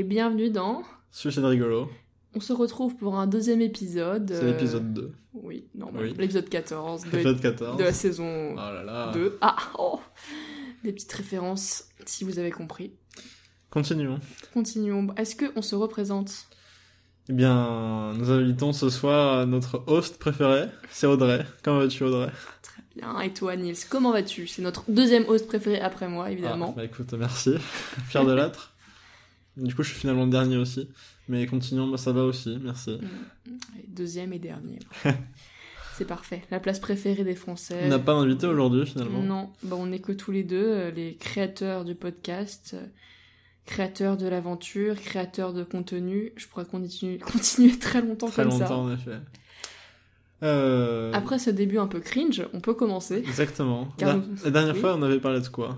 Et bienvenue dans. Suicide rigolo, On se retrouve pour un deuxième épisode. c'est euh, l'épisode 2. Oui, normal. Oui. L'épisode 14 de, Épisode 14. de la saison Oh là là. 2. Ah oh Des petites références, si vous avez compris. Continuons. Continuons. Est-ce qu'on se représente? Eh bien, nous invitons ce soir notre host préféré, c'est Audrey. Comment vas-tu Audrey? Très bien. Et toi, Nils, comment vas-tu? C'est notre deuxième host préféré après moi, Ah, évidemment. bah écoute, merci. Fier de l'être. Du coup, je suis finalement le dernier aussi. Mais continuons, bah, ça va aussi, merci. Et Deuxième et dernier. C'est parfait. La place préférée des Français. On n'a pas d'invité aujourd'hui finalement. Non, bah, on n'est que tous les deux, euh, les créateurs du podcast, euh, créateurs de l'aventure, créateurs de contenu. Je pourrais continuer, continuer très longtemps Très comme longtemps en effet. Euh... ça. Après ce début un peu cringe, on peut commencer. Exactement. Car- La, la dernière oui. fois, on avait parlé de quoi?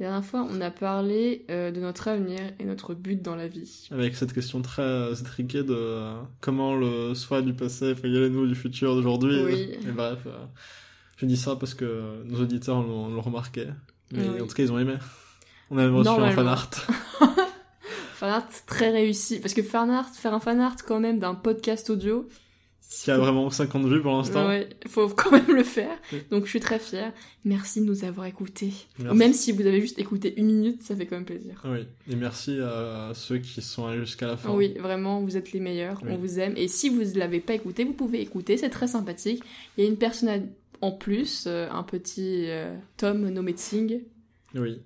La dernière fois, on a parlé euh, de notre avenir et notre but dans la vie. Avec cette question très euh, étriquée de euh, comment le soi du passé fait y aller nous du futur d'aujourd'hui. Oui. Et bref, euh, je dis ça parce que nos auditeurs l'ont remarqué. Mais Oui. en tout cas, ils ont aimé. On a même reçu un Normalement. fan art. Fanart très réussi. Parce que fanart, faire un fanart quand même d'un podcast audio, qui a vraiment 50 vues pour l'instant. Ouais, faut quand même le faire. Donc je suis très fière. Merci de nous avoir écoutés. Merci. Même si vous avez juste écouté une minute, ça fait quand même plaisir. Oui, et merci à ceux qui sont allés jusqu'à la fin. Oui, vraiment, vous êtes les meilleurs, Oui. on vous aime. Et si vous ne l'avez pas écouté, vous pouvez écouter, c'est très sympathique. Il y a une personne à- en plus, euh, un petit euh, Tom nommé Tsing, Oui.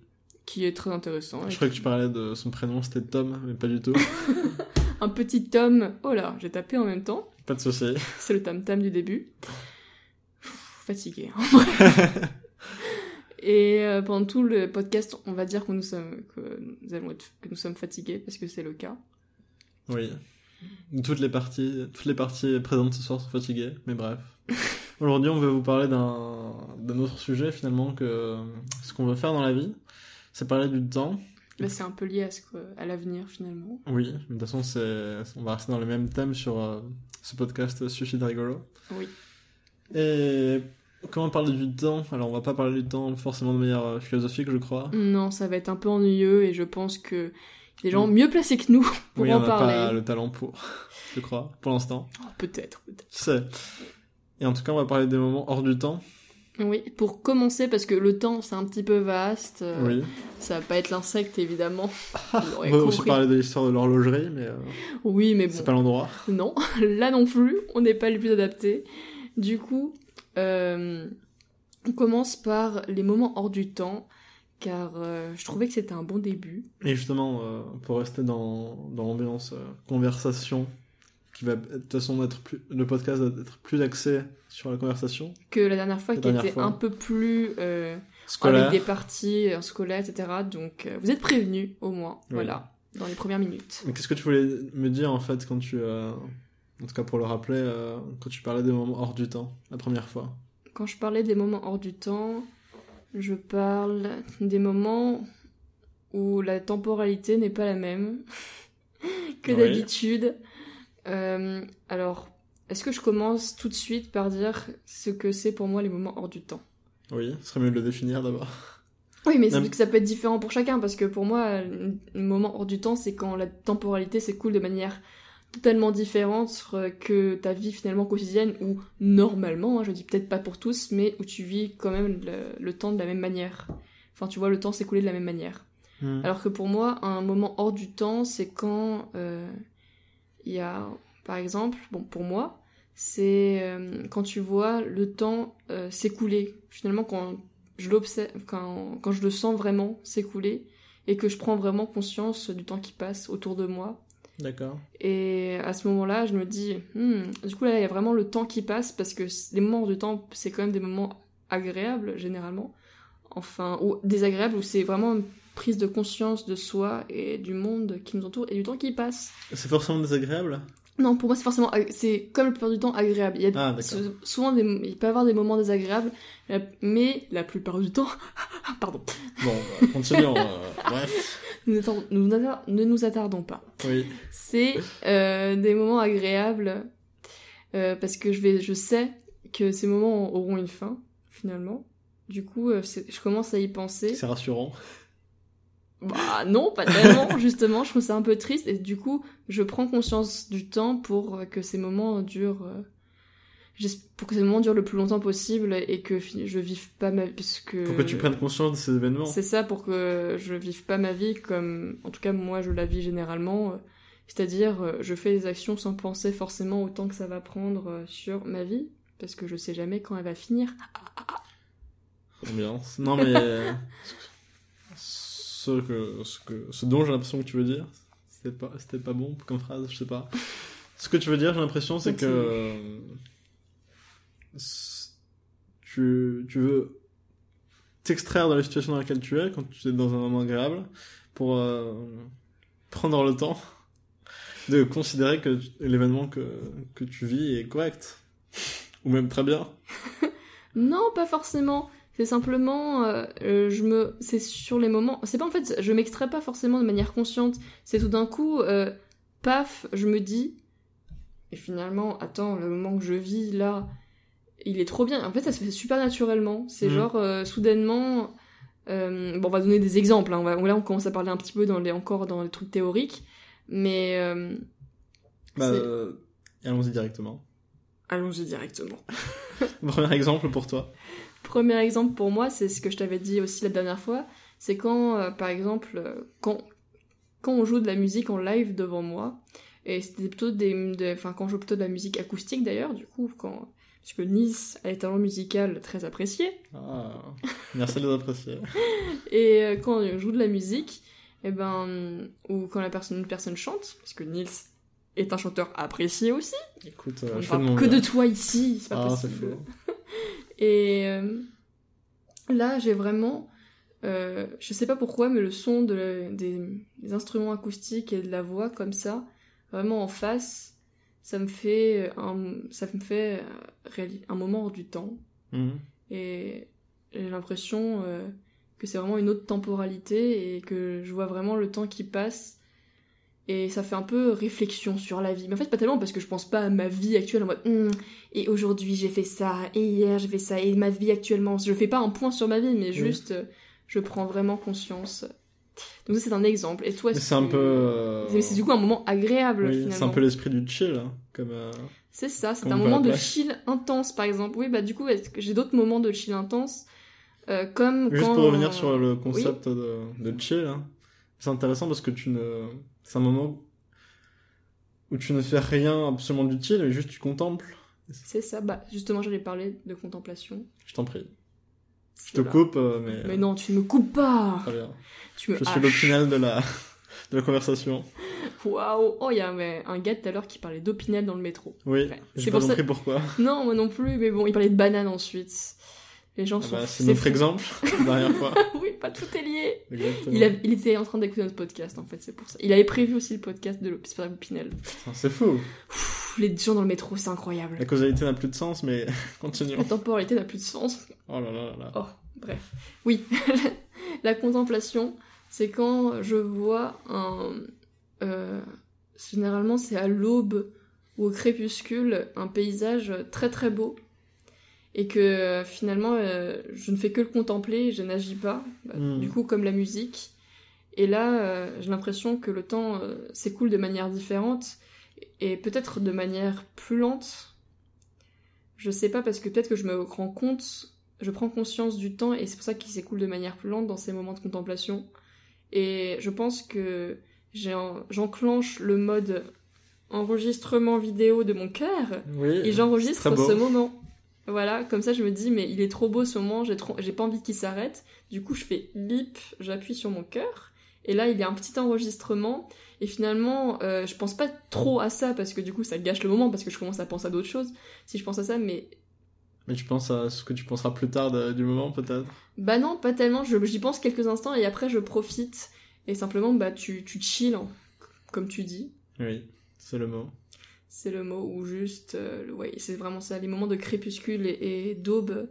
qui est très intéressant. Je croyais que tu parlais de son prénom, c'était Tom, mais pas du tout. Un petit Tom, oh là, j'ai tapé en même temps, pas de souci. c'est le tam-tam du début. Pff, Fatigué. hein. Et euh, pendant tout le podcast, on va dire que nous sommes, que nous, allons être- que nous sommes fatigués, parce que c'est le cas. Oui. Toutes les parties, toutes les parties présentes ce soir sont fatiguées, mais bref. Aujourd'hui, on veut vous parler d'un d'un autre sujet finalement que ce qu'on veut faire dans la vie, c'est parler du temps. C'est un peu lié à, ce que- à l'avenir, finalement. Oui, de toute façon, on va rester dans le même thème sur euh, ce podcast Suicide Rigolo. Oui. Et comment parler du temps? Alors, on va pas parler du temps forcément de manière euh, philosophique, je crois. Non, ça va être un peu ennuyeux et je pense que des gens Mm. mieux placés que nous pour oui, en on n'a parler. pas le talent pour, je crois, pour l'instant. Oh, peut-être, peut-être. Qui sait Et en tout cas, on va parler des moments hors du temps. Oui, pour commencer, parce que le temps c'est un petit peu vaste, euh, Oui. ça va pas être l'insecte évidemment. On va aussi parler de l'histoire de l'horlogerie, mais euh, Oui, mais c'est bon, pas l'endroit. non, là non plus, on n'est pas les plus adaptés. Du coup, euh, on commence par les moments hors du temps, car je trouvais que c'était un bon début. Et justement, pour rester dans, dans l'ambiance conversation, qui va de toute façon être plus, le podcast va être plus axé sur la conversation Que la dernière fois, La qui dernière était fois. un peu plus euh, scolaire. avec des parties euh, scolaires, etc. Donc, euh, vous êtes prévenus au moins, Oui. voilà, dans les premières minutes. Mais Qu'est-ce que tu voulais me dire en fait quand tu, euh, en tout cas pour le rappeler, quand tu parlais des moments hors du temps la première fois? Quand je parlais des moments hors du temps, je parle des moments où la temporalité n'est pas la même que Oui. d'habitude. Euh, alors, est-ce que je commence tout de suite par dire ce que c'est pour moi les moments hors du temps? Oui, ce serait mieux de le définir d'abord. Oui, mais c'est que ça peut être différent pour chacun, parce que pour moi, un moment hors du temps, c'est quand la temporalité s'écoule de manière totalement différente euh, que ta vie finalement quotidienne où normalement, hein, je dis peut-être pas pour tous, mais où tu vis quand même le, le temps de la même manière. Enfin, tu vois le temps s'écouler de la même manière. Hmm. Alors que pour moi, un moment hors du temps, c'est quand euh, il y a, par exemple, bon, pour moi, c'est euh, quand tu vois le temps euh, s'écouler. Finalement, quand je l'observe, quand, quand je le sens vraiment s'écouler et que je prends vraiment conscience du temps qui passe autour de moi. D'accord. Et à ce moment-là, je me dis, Hmm, du coup, là, il y a vraiment le temps qui passe parce que les moments du temps, c'est quand même des moments agréables, généralement. Enfin, ou désagréables, où c'est vraiment prise de conscience de soi et du monde qui nous entoure et du temps qui passe. C'est forcément désagréable Non, pour moi, c'est forcément, c'est comme la plupart du temps agréable. Il y a Ah, souvent des, il peut y avoir des moments désagréables, la- mais la plupart du temps, pardon, Bon, bah, continuons. euh, bref. nous ne nous attardons pas. Oui. c'est euh, des moments agréables euh, parce que je vais je sais que ces moments auront une fin finalement du coup euh, je commence à y penser C'est rassurant. Bah non pas tellement justement je trouve ça un peu triste et du coup je prends conscience du temps pour que ces moments durent euh, pour que ces moments durent le plus longtemps possible et que je vive pas ma parce que Pour que tu prennes conscience de ces événements. c'est ça pour que je vive pas ma vie comme, en tout cas moi je la vis généralement, euh, c'est-à-dire euh, je fais des actions sans penser forcément au temps que ça va prendre euh, sur ma vie, parce que je sais jamais quand elle va finir. Ambiance. Non, mais. ce, dont j'ai l'impression que tu veux dire, c'était pas, pas bon comme phrase, je sais pas. Ce que tu veux dire, j'ai l'impression, c'est que. tu, veux t'extraire de la situation dans laquelle tu es quand tu es dans un moment agréable pour euh, prendre le temps de considérer que l'événement que tu vis est correct. Ou même très bien. Non, pas forcément. C'est simplement, euh, je me, c'est sur les moments. C'est pas en fait, je m'extrais pas forcément de manière consciente. C'est tout d'un coup, euh, paf, je me dis, et finalement, attends, le moment que je vis là, il est trop bien. En fait, ça se fait super naturellement. C'est Mhm. genre euh, soudainement. bon, on va donner des exemples. hein. On va, là, on commence à parler un petit peu dans les encore dans les trucs théoriques, mais Bah, allons-y directement. allons-y directement. Premier exemple pour toi. Premier exemple pour moi, c'est ce que je t'avais dit aussi la dernière fois, c'est quand, euh, par exemple, euh, quand, quand on joue de la musique en live devant moi, et c'était plutôt des, des- enfin quand on joue plutôt de la musique acoustique d'ailleurs, du coup, quand, parce que Nice a des talents musicaux très appréciés, Ah, merci de les apprécier. et euh, quand on joue de la musique, et ben, ou quand la personne, une personne chante, parce que Nils est un chanteur apprécié aussi, Écoute, euh, on je fais de mon que de toi ici, c'est pas Ah, possible. Et euh, là, j'ai vraiment. euh, je sais pas pourquoi, mais le son de la- des, des instruments acoustiques et de la voix comme ça, vraiment en face, ça me fait un, ça me fait euh, un moment hors du temps. Mhm. Et j'ai l'impression euh, que c'est vraiment une autre temporalité et que je vois vraiment le temps qui passe. Et ça fait un peu réflexion sur la vie. Mais en fait, pas tellement parce que je pense pas à ma vie actuelle en mode Hum, et aujourd'hui j'ai fait ça, et hier j'ai fait ça, et ma vie actuellement. Je fais pas un point sur ma vie, mais juste euh, je prends vraiment conscience. Donc, ça, c'est un exemple. Et toi, c'est un peu. euh, c'est du coup un moment agréable oui, finalement. c'est un peu l'esprit du chill, hein, comme. euh, C'est ça, c'est un moment de chill intense par exemple. Oui, bah du coup, j'ai d'autres moments de chill intense euh, comme Juste quand... pour revenir sur le concept de, de chill, hein, c'est intéressant parce que tu ne. C'est un moment où tu ne fais rien absolument d'utile, mais juste tu contemples. C'est ça, bah justement j'allais parler de contemplation. Je t'en prie. Je te coupe, euh, mais. Mais non, tu ne me coupes pas Très bien. Tu me Je suis l'opinel de la, de la conversation. Waouh Oh, il y avait un gars tout à l'heure qui parlait d'opinel dans le métro. Oui, Ouais. j'ai pas pour ça- compris pourquoi. Non, moi non plus, mais bon, il parlait de banane ensuite. Les gens Ah sont... bah, c'est notre fou. exemple, la dernière fois. oui, pas tout est lié Exactement. il, a- il était en train d'écouter notre podcast, en fait, c'est pour ça. Il avait prévu aussi le podcast de l'opinel. Putain, C'est fou. Les gens dans le métro, c'est incroyable. La causalité n'a plus de sens, mais continuons. La temporalité n'a plus de sens. Oh là là là là. Oh, bref. Oui, la contemplation, c'est quand je vois un... euh, généralement, c'est à l'aube ou au crépuscule, un paysage très très beau. Et que euh, finalement, euh, je ne fais que le contempler, je n'agis pas. Bah, Mm. Du coup, comme la musique. Et là, euh, j'ai l'impression que le temps euh, s'écoule de manière différente. Et peut-être de manière plus lente. Je sais pas, parce que peut-être que je me rends compte, je prends conscience du temps, et c'est pour ça qu'il s'écoule de manière plus lente dans ces moments de contemplation. Et je pense que j'enclenche le mode enregistrement vidéo de mon cœur, Oui. et j'enregistre ce moment. Voilà, comme ça je me dis, mais il est trop beau ce moment, j'ai trop... j'ai pas envie qu'il s'arrête. Du coup, je fais bip, j'appuie sur mon cœur, et là il y a un petit enregistrement, et finalement, euh, je pense pas trop à ça, parce que du coup ça gâche le moment, parce que je commence à penser à d'autres choses, si je pense à ça, mais Mais tu penses à ce que tu penseras plus tard de- du moment, peut-être? Bah non, pas tellement, je- j'y pense quelques instants, et après je profite, et simplement, bah tu, tu chill, hein, comme tu dis. Oui, c'est le mot. C'est le mot, ou juste, euh, ouais, c'est vraiment ça, les moments de crépuscule et, et d'aube.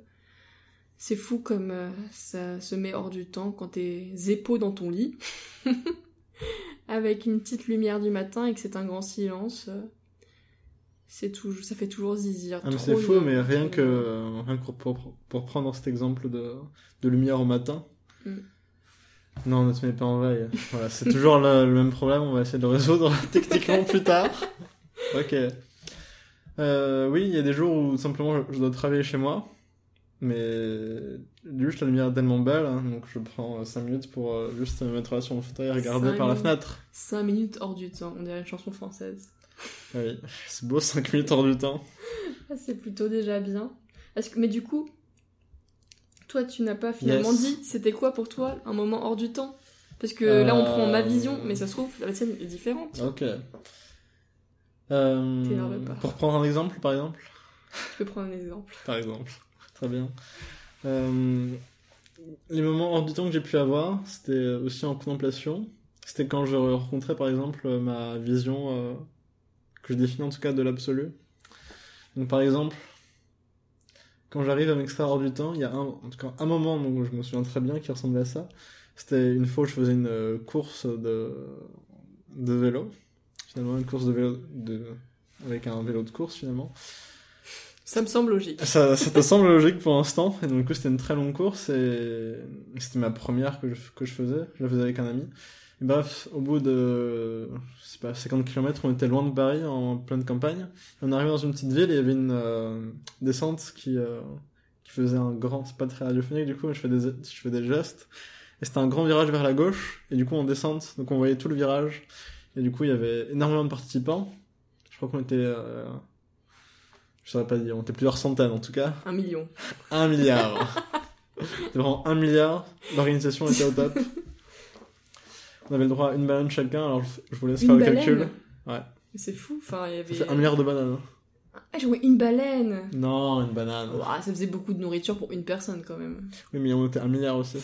C'est fou comme euh, ça se met hors du temps quand t'es zépo dans ton lit, avec une petite lumière du matin et que c'est un grand silence. C'est toujours, ça fait toujours zizir. Ah, c'est fou, mais rien que, euh, rien que pour, pour prendre cet exemple de, de lumière au matin. Mm. Non, ne te mets pas en veille. Voilà, c'est toujours le, le même problème, on va essayer de le résoudre techniquement plus tard. Ok. Euh, oui, il y a des jours où simplement je, je dois travailler chez moi, mais juste la lumière est tellement belle, hein, donc je prends 5 minutes pour euh, juste me mettre là sur mon fauteuil et regarder Cinq par la minutes. fenêtre. 5 minutes hors du temps, on dirait une chanson française. Ah Oui, c'est beau 5 minutes hors du temps. Ah, c'est plutôt déjà bien. Que, mais du coup, toi, tu n'as pas finalement Yes. dit c'était quoi pour toi un moment hors du temps? Parce que là, on prend ma Euh. vision, mais ça se trouve, la tienne est différente. Ok. Euh, pas. pour prendre un exemple, par exemple Tu peux prendre un exemple. Par exemple. Très bien. Euh, les moments hors du temps que j'ai pu avoir, c'était aussi en contemplation. C'était quand je rencontrais, par exemple, ma vision, euh, que je définis en tout cas de l'absolu. Donc, par exemple, quand j'arrive à m'extraire hors du temps, il y a un, en tout cas un moment dont je me souviens très bien qui ressemblait à ça. C'était une fois où je faisais une course de, de vélo. Finalement, une course de vélo de, avec un vélo de course, finalement. Ça me semble logique. Ça, ça te semble logique pour l'instant. Et donc, du coup, c'était une très longue course et c'était ma première que je, que je faisais. Je la faisais avec un ami. Et bref, au bout de, je sais pas, 50 km, on était loin de Paris, en pleine campagne. On arrivait dans une petite ville et il y avait une euh, descente qui, euh, qui faisait un grand, c'est pas très radiophonique du coup, mais je fais des, je fais des gestes. Et c'était un grand virage vers la gauche. Et du coup, en descente, donc on voyait tout le virage. Et du coup, il y avait énormément de participants. Je crois qu'on était, euh, je saurais pas dire, on était plusieurs centaines en tout cas. Un million. Un milliard. C'était vraiment un milliard. L'organisation était au top. On avait le droit à une banane chacun, alors je vous laisse Une faire le calcul. Ouais. C'est fou. Enfin, il y Ça avait. fait un milliard de bananes. Ah, j'ai une baleine. Non, une banane. Ouah, ça faisait beaucoup de nourriture pour une personne quand même. Oui, mais on était un milliard aussi.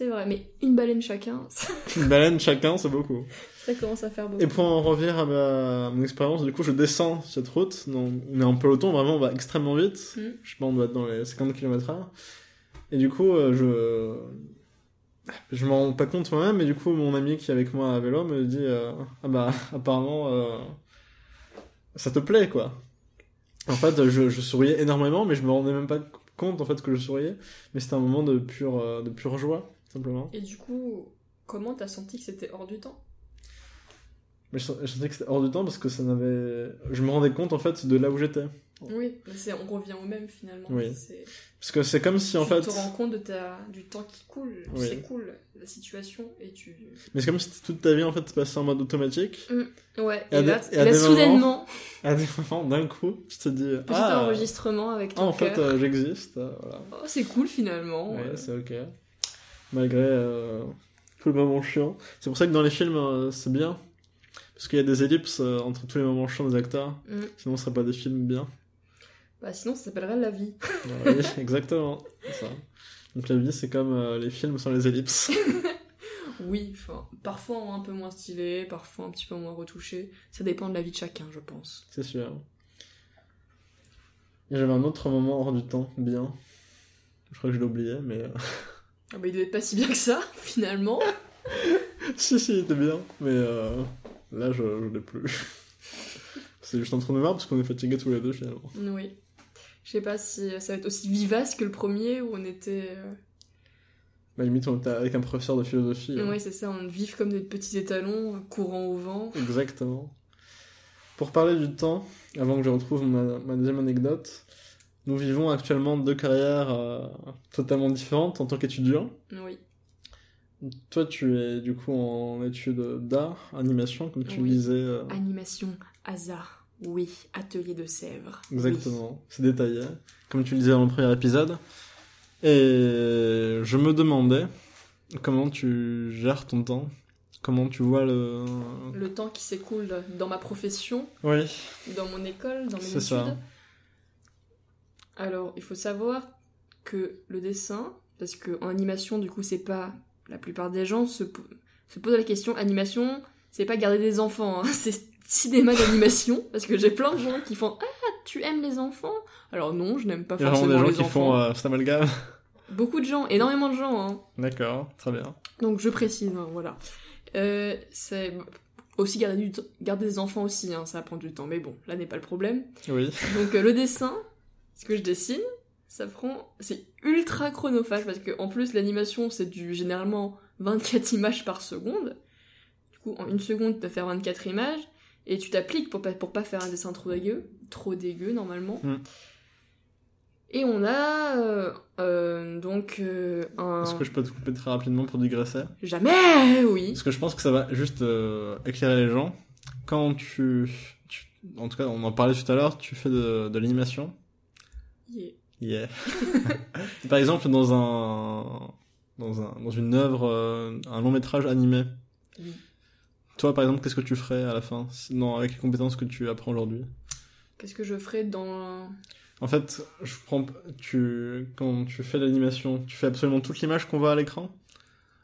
C'est vrai, mais une baleine chacun, Une baleine chacun, c'est beaucoup. ça commence à faire beaucoup. Et pour en revenir à, ma, à mon expérience, du coup, je descends cette route. Non, on est en peloton, vraiment, on va extrêmement vite. Mm. Je sais pas, on doit être dans les 50 km/h. Et du coup, euh, je. Je m'en rends pas compte moi-même, mais du coup, mon ami qui est avec moi à vélo me dit euh, Ah bah, apparemment, euh, ça te plaît, quoi. En fait, je, je souriais énormément, mais je me rendais même pas compte, en fait, que je souriais. Mais c'était un moment de pure, de pure joie, simplement. Et du coup, comment t'as senti que c'était hors du temps? Mais je, je sentais que c'était hors du temps parce que ça n'avait. Je me rendais compte en fait de là où j'étais. Oui, mais on revient au même finalement. Oui. Parce que c'est comme si en tu fait. te rends compte de ta, du temps qui coule, Oui. c'est cool, la situation, et tu... Mais c'est comme si toute ta vie en fait passait en mode automatique. Ouais, Et et, là, des- et là, des soudainement, À des moments, d'un coup, tu te dis. petit Ah, enregistrement avec ah, ton en fait, euh, j'existe. euh, voilà. Oh, c'est cool finalement. Ouais, euh. c'est ok. Malgré euh, tout le moment chiant. C'est pour ça que dans les films, euh, c'est bien. Parce qu'il y a des ellipses euh, entre tous les moments chiants des acteurs. Mm. Sinon, ce serait pas des films bien. Bah sinon, ça s'appellerait la vie. Ouais, oui, exactement. ça. Donc la vie, c'est comme euh, les films sans les ellipses. Oui, parfois un peu moins stylé, parfois un petit peu moins retouché. Ça dépend de la vie de chacun, je pense. C'est sûr. Et j'avais un autre moment hors du temps, bien. Je crois que je l'ai oublié, mais... Ah bah il devait être pas si bien que ça, finalement. si, si, il était bien, mais euh, là, je, je l'ai plus. C'est juste en train de voir parce qu'on est fatigués tous les deux, finalement. Oui. Je sais pas si ça va être aussi vivace que le premier où on était. euh, Bah, limite, on était avec un professeur de philosophie. hein. Ouais, c'est ça, on vit comme des petits étalons, euh, courant au vent. Exactement. Pour parler du temps, avant que je retrouve ma, ma deuxième anecdote, nous vivons actuellement deux carrières euh, totalement différentes en tant qu'étudiant. Oui. Toi, tu es du coup en études d'art, animation, comme tu le Oui. disais. euh, Animation, hasard. Oui, atelier de Sèvres. Exactement, c'est détaillé, comme tu le disais dans le premier épisode. Et je me demandais comment tu gères ton temps, comment tu vois le... Le temps qui s'écoule dans ma profession, Oui, dans mon école, dans mes C'est études. ça. Alors, il faut savoir que le dessin, parce que en animation, du coup, c'est pas la plupart des gens se, po- se posent la question animation, c'est pas garder des enfants, hein, c'est cinéma d'animation, parce que j'ai plein de gens qui font ah tu aimes les enfants? Alors non, je n'aime pas il y a forcément des gens les qui enfants. font euh, cet amalgame. Beaucoup de gens, énormément de gens. Hein. D'accord, très bien. Donc je précise, hein, voilà. Euh, c'est aussi garder, du garder des enfants aussi, hein, ça prend du temps, mais bon, là n'est pas le problème. Oui, Donc euh, le dessin, ce que je dessine, ça prend, c'est ultra chronophage parce que en plus l'animation c'est du généralement 24 images par seconde. Du coup en une seconde tu peux faire 24 images et tu t'appliques pour pas pour pas faire un dessin trop dégueu, trop dégueu normalement. Mm. Et on a euh, euh, donc euh, un est-ce que je peux te couper très rapidement pour digresser? Jamais oui. Parce que je pense que ça va juste euh, éclairer les gens. Quand tu, tu- En tout cas, on en parlait tout à l'heure, tu fais de, de l'animation. Yeah. Yeah. Par exemple, dans un, dans un, dans une œuvre, euh, un long métrage animé. Oui. Toi, par exemple, qu'est-ce que tu ferais à la fin, non, avec les compétences que tu apprends aujourd'hui Qu'est-ce que je ferais dans En fait, je prends, tu, quand tu fais l'animation, tu fais absolument toute l'image qu'on voit à l'écran,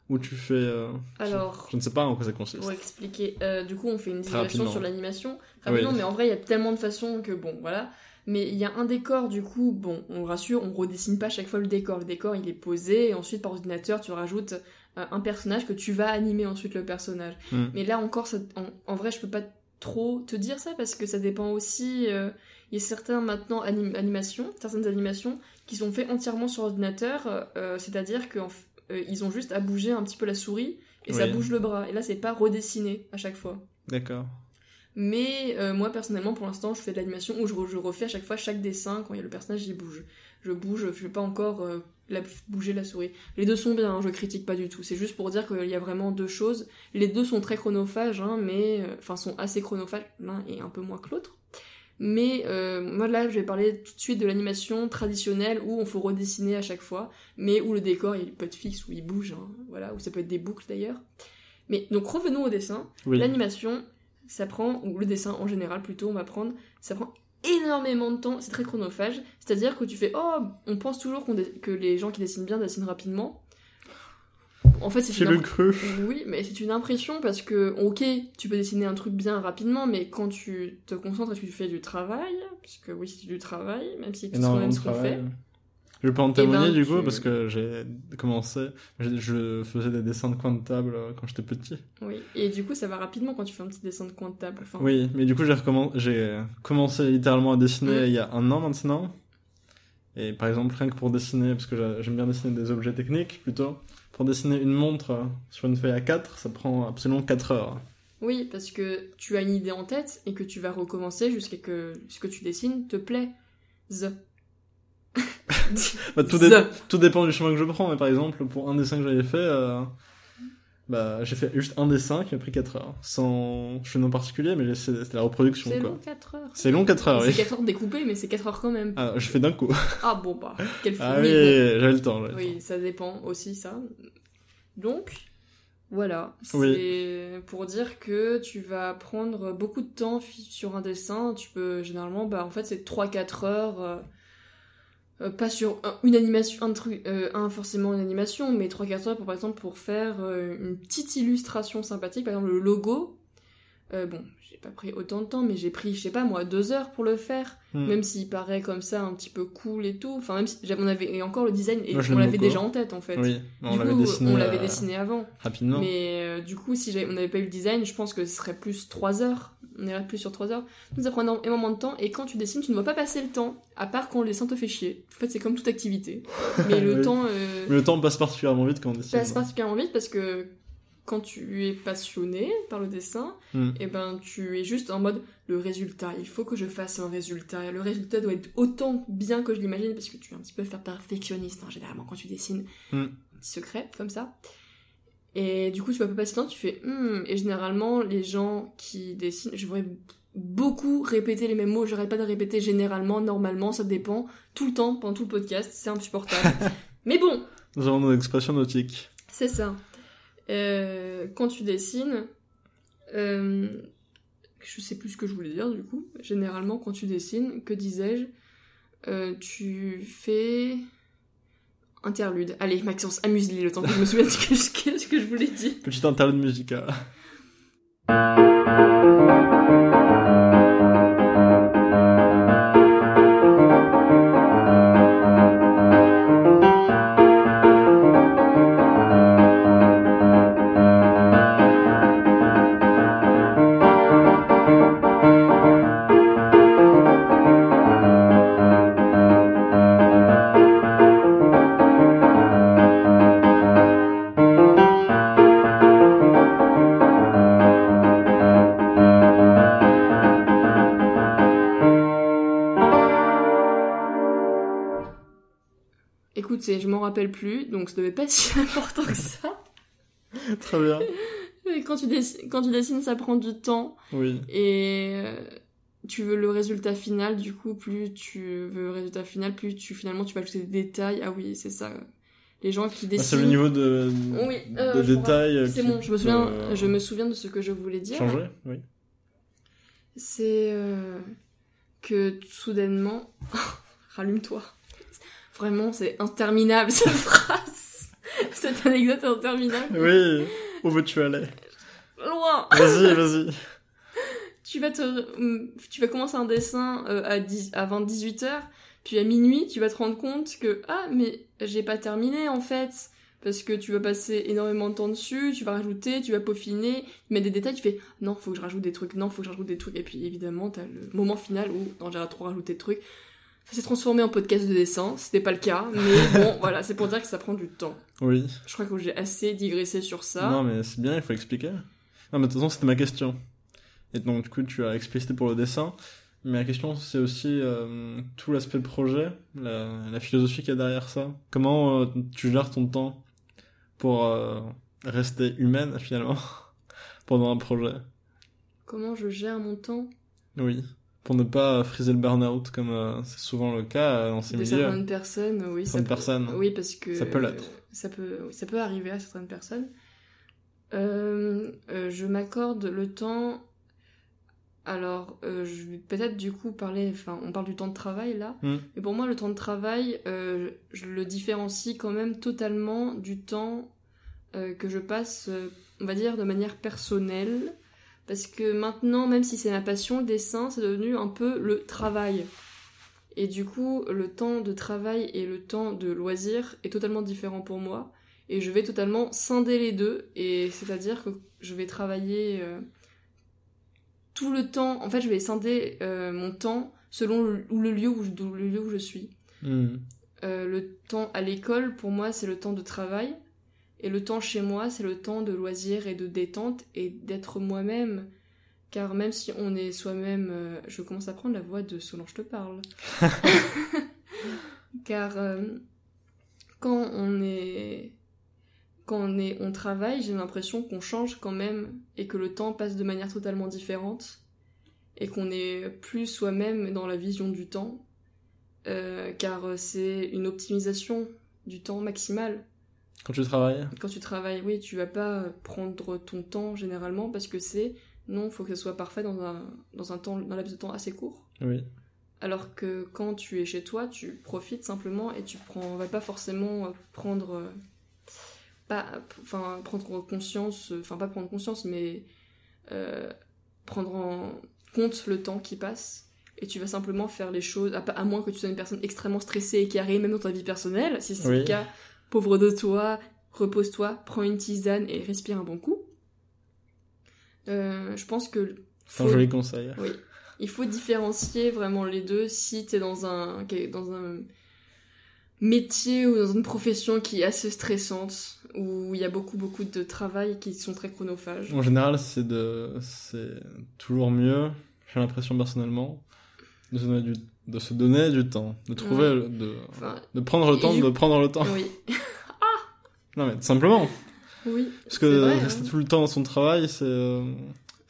ou tu fais, euh, alors je ne sais pas en quoi ça consiste. Pour expliquer, euh, du coup, on fait une digression sur l'animation. Rapidement, Oui. mais en vrai, il y a tellement de façons que bon, voilà. Mais il y a un décor, du coup, bon, on rassure, on redessine pas chaque fois le décor. Le décor, il est posé, et ensuite, par ordinateur, tu rajoutes euh, un personnage que tu vas animer ensuite le personnage. Mm. Mais là encore, ça- en, en vrai, je peux pas trop te dire ça parce que ça dépend aussi. euh, Il y a certains maintenant anim- animations, certaines animations qui sont faites entièrement sur ordinateur, euh, c'est-à-dire qu'ils ont juste à bouger un petit peu la souris et ça bouge le bras. Et là, c'est pas redessiné à chaque fois. D'accord. Mais euh, moi, personnellement, pour l'instant, je fais de l'animation où je, re- je refais à chaque fois chaque dessin quand il y a le personnage, il bouge. Je bouge, je fais pas encore euh, la- bouger la souris. Les deux sont bien, hein, je critique pas du tout. C'est juste pour dire qu'il y a vraiment deux choses. Les deux sont très chronophages, hein, mais euh, enfin sont assez chronophages. L'un est un peu moins que l'autre. Mais euh, moi là, je vais parler tout de suite de l'animation traditionnelle où on faut redessiner à chaque fois, mais où le décor il peut être fixe, où il bouge, hein, voilà, où ça peut être des boucles d'ailleurs. Mais donc revenons au dessin. Oui. L'animation, ça prend, ou le dessin en général plutôt, on va prendre, ça prend énormément de temps, c'est très chronophage. C'est-à-dire que tu fais, oh, on pense toujours que les gens qui dessinent bien dessinent rapidement. En fait, c'est le impr- cru oui, mais c'est une impression parce que, ok, tu peux dessiner un truc bien rapidement, mais quand tu te concentres et que tu fais du travail, puisque oui, c'est du travail, même si c'est quand énormément même de ce qu'on fait. Je peux en Eh témoigner ben, du coup parce que j'ai commencé, je, faisais des dessins de coin de table euh, quand j'étais petit. Oui, et du coup, ça va rapidement quand tu fais un petit dessin de coin de table. Enfin, Oui, mais du coup j'ai recommen- commencé littéralement à dessiner il y a un an maintenant. Et par exemple rien que pour dessiner, parce que j'a- j'aime bien dessiner des objets techniques plutôt, pour dessiner une montre sur une feuille A4, ça prend absolument 4 heures. Oui, parce que tu as une idée en tête et que tu vas recommencer jusqu'à que ce que tu dessines te plaît. Bah, tout, dé- tout dépend du chemin que je prends, mais par exemple pour un dessin que j'avais fait, euh, bah, j'ai fait juste un dessin qui m'a pris 4 heures. Sans chemin particulier, mais c'est- c'était la reproduction C'est quoi. long 4 heures. C'est long 4 heures, C'est oui. 4 heures découpées, mais c'est 4 heures quand même. Ah, je fais d'un coup. Ah bon, bah, quel fou. Ah Oui, j'avais le temps. j'avais le Oui, ça dépend aussi, ça. Donc, voilà. C'est Oui. pour dire que tu vas prendre beaucoup de temps sur un dessin. Tu peux, généralement, bah, en fait, c'est 3-4 heures. Euh, pas sur un- une animation, un truc, euh, un forcément une animation, mais 3-4 heures pour, par exemple, pour faire euh, une petite illustration sympathique, par exemple le logo. Euh, bon, j'ai pas pris autant de temps, mais j'ai pris, je sais pas moi, 2 heures pour le faire. Hmm. Même s'il paraît comme ça un petit peu cool et tout. Enfin, même si j'avais- on avait, et encore le design, et Moi, on l'avait déjà en tête en fait. Oui, on l'avait dessiné, on l'avait dessiné avant. rapidement. Mais euh, du coup, si on n'avait pas eu le design, je pense que ce serait plus 3 heures. On irait plus sur 3 heures. Donc ça prend énormément de temps. Et quand tu dessines, tu ne vois pas passer le temps. À part quand le dessin te fait chier. En fait, c'est comme toute activité. Mais le Oui. temps euh, Mais le temps passe particulièrement vite quand on dessine. passe particulièrement vite parce que quand tu es passionné par le dessin, Hmm. et ben tu es juste en mode le résultat. Il faut que je fasse un résultat. Le résultat doit être autant bien que je l'imagine parce que tu es un petit peu faire perfectionniste hein, généralement quand tu dessines. Petit secret comme ça. Et du coup, tu vas pas passer temps, tu fais Hmm. Et généralement, les gens qui dessinent, je voudrais beaucoup répéter les mêmes mots. J'arrête pas de répéter généralement, normalement, ça dépend, tout le temps, pendant tout le podcast. C'est insupportable. Mais bon, Nous avons nos expressions nautiques. c'est ça. Euh, quand tu dessines, euh, je sais plus ce que je voulais dire du coup. Généralement, quand tu dessines, que disais-je Euh, Tu fais interlude. Allez, Maxence, amuse-les le temps que je me souvienne de ce que, que- ce que je voulais dire. Petite interlude musicale. Rappelle plus, donc ça devait pas être si important que ça. Très bien. Quand tu, dessines, quand tu dessines, ça prend du temps. Oui. Et euh, tu veux le résultat final, du coup, plus tu veux le résultat final, plus tu finalement tu vas ajouter des détails. Ah oui, c'est ça. Les gens qui Ah, dessinent. C'est le niveau de, Oui, euh, je détail. euh, C'est bon, je me souviens, euh, je me souviens de ce que je voulais dire. Changer, oui. C'est euh, que soudainement, rallume-toi. Vraiment, c'est interminable cette phrase. Cette anecdote est interminable. Oui, où veux-tu aller? Loin. Vas-y, vas-y. tu vas te tu vas commencer un dessin euh, à 10 à 20 18 heures puis à minuit tu vas te rendre compte que ah mais j'ai pas terminé en fait parce que tu vas passer énormément de temps dessus tu vas rajouter tu vas peaufiner mettre des détails tu fais non faut que je rajoute des trucs non faut que je rajoute des trucs et puis évidemment t'as le moment final où non j'ai trop rajouté de trucs ça s'est transformé en podcast de dessin c'était pas le cas mais bon voilà c'est pour dire que ça prend du temps Oui. je crois que j'ai assez digressé sur ça Non, mais c'est bien, il faut expliquer. Non, mais de toute façon, c'était ma question. Et donc, du coup, tu as explicité pour le dessin. Mais la question, c'est aussi euh, tout l'aspect projet, la, la philosophie qu'il y a derrière ça. Comment euh, tu gères ton temps pour euh, rester humaine, finalement, pendant un projet? Comment je gère mon temps? Oui. Pour ne pas friser le burn-out, comme euh, c'est souvent le cas euh, dans ces de milieux. certaines personnes, oui. Certaines peut- personnes. Oui, parce que... Ça peut l'être. Ça peut, oui, ça peut arriver à certaines personnes. Euh, euh, je m'accorde le temps... Alors, je vais peut-être du coup parler... Enfin, on parle du temps de travail, là. Mm. Mais pour moi, le temps de travail, je le différencie quand même totalement du temps que je passe, on va dire, de manière personnelle. Parce que maintenant, même si c'est ma passion, le dessin, c'est devenu un peu le travail. Et du coup, le temps de travail et le temps de loisir est totalement différent pour moi. Et je vais totalement scinder les deux. Et c'est-à-dire que je vais travailler euh, tout le temps. En fait, je vais scinder euh, mon temps selon le, le, lieu où je, le lieu où je suis. Hmm. Euh, le temps à l'école, pour moi, c'est le temps de travail. Et le temps chez moi, c'est le temps de loisir et de détente et d'être moi-même. Car même si on est soi-même... euh, je commence à prendre la voix de Solange te parle. Car euh, quand on est... Quand on, est, on travaille, j'ai l'impression qu'on change quand même et que le temps passe de manière totalement différente et qu'on est plus soi-même dans la vision du temps euh, car c'est une optimisation du temps maximal. Quand tu travailles Quand tu travailles, oui, tu vas pas euh, prendre ton temps généralement parce que c'est non, faut que ce soit parfait dans un dans un temps dans un laps de temps assez court. Oui. Alors que quand tu es chez toi, tu profites simplement et tu prends va pas forcément euh, prendre euh, pas enfin prendre conscience, enfin pas prendre conscience mais euh, prendre en compte le temps qui passe et tu vas simplement faire les choses, à, à moins que tu sois une personne extrêmement stressée et qui arrive même dans ta vie personnelle. Si c'est Oui. le cas, pauvre de toi, repose-toi, prends une tisane et respire un bon coup. Euh, je pense que C'est un joli conseil. oui. Il faut différencier vraiment les deux si t'es dans un, dans un, métier ou dans une profession qui est assez stressante, où il y a beaucoup beaucoup de travail qui sont très chronophages. En général, c'est de, c'est toujours mieux, j'ai l'impression personnellement, de se donner du, de se donner du temps, de trouver, de, Enfin, de prendre le temps, du- de prendre le temps. oui. Non mais tout simplement, Oui. parce que vrai, rester hein. tout le temps dans son travail, c'est, euh,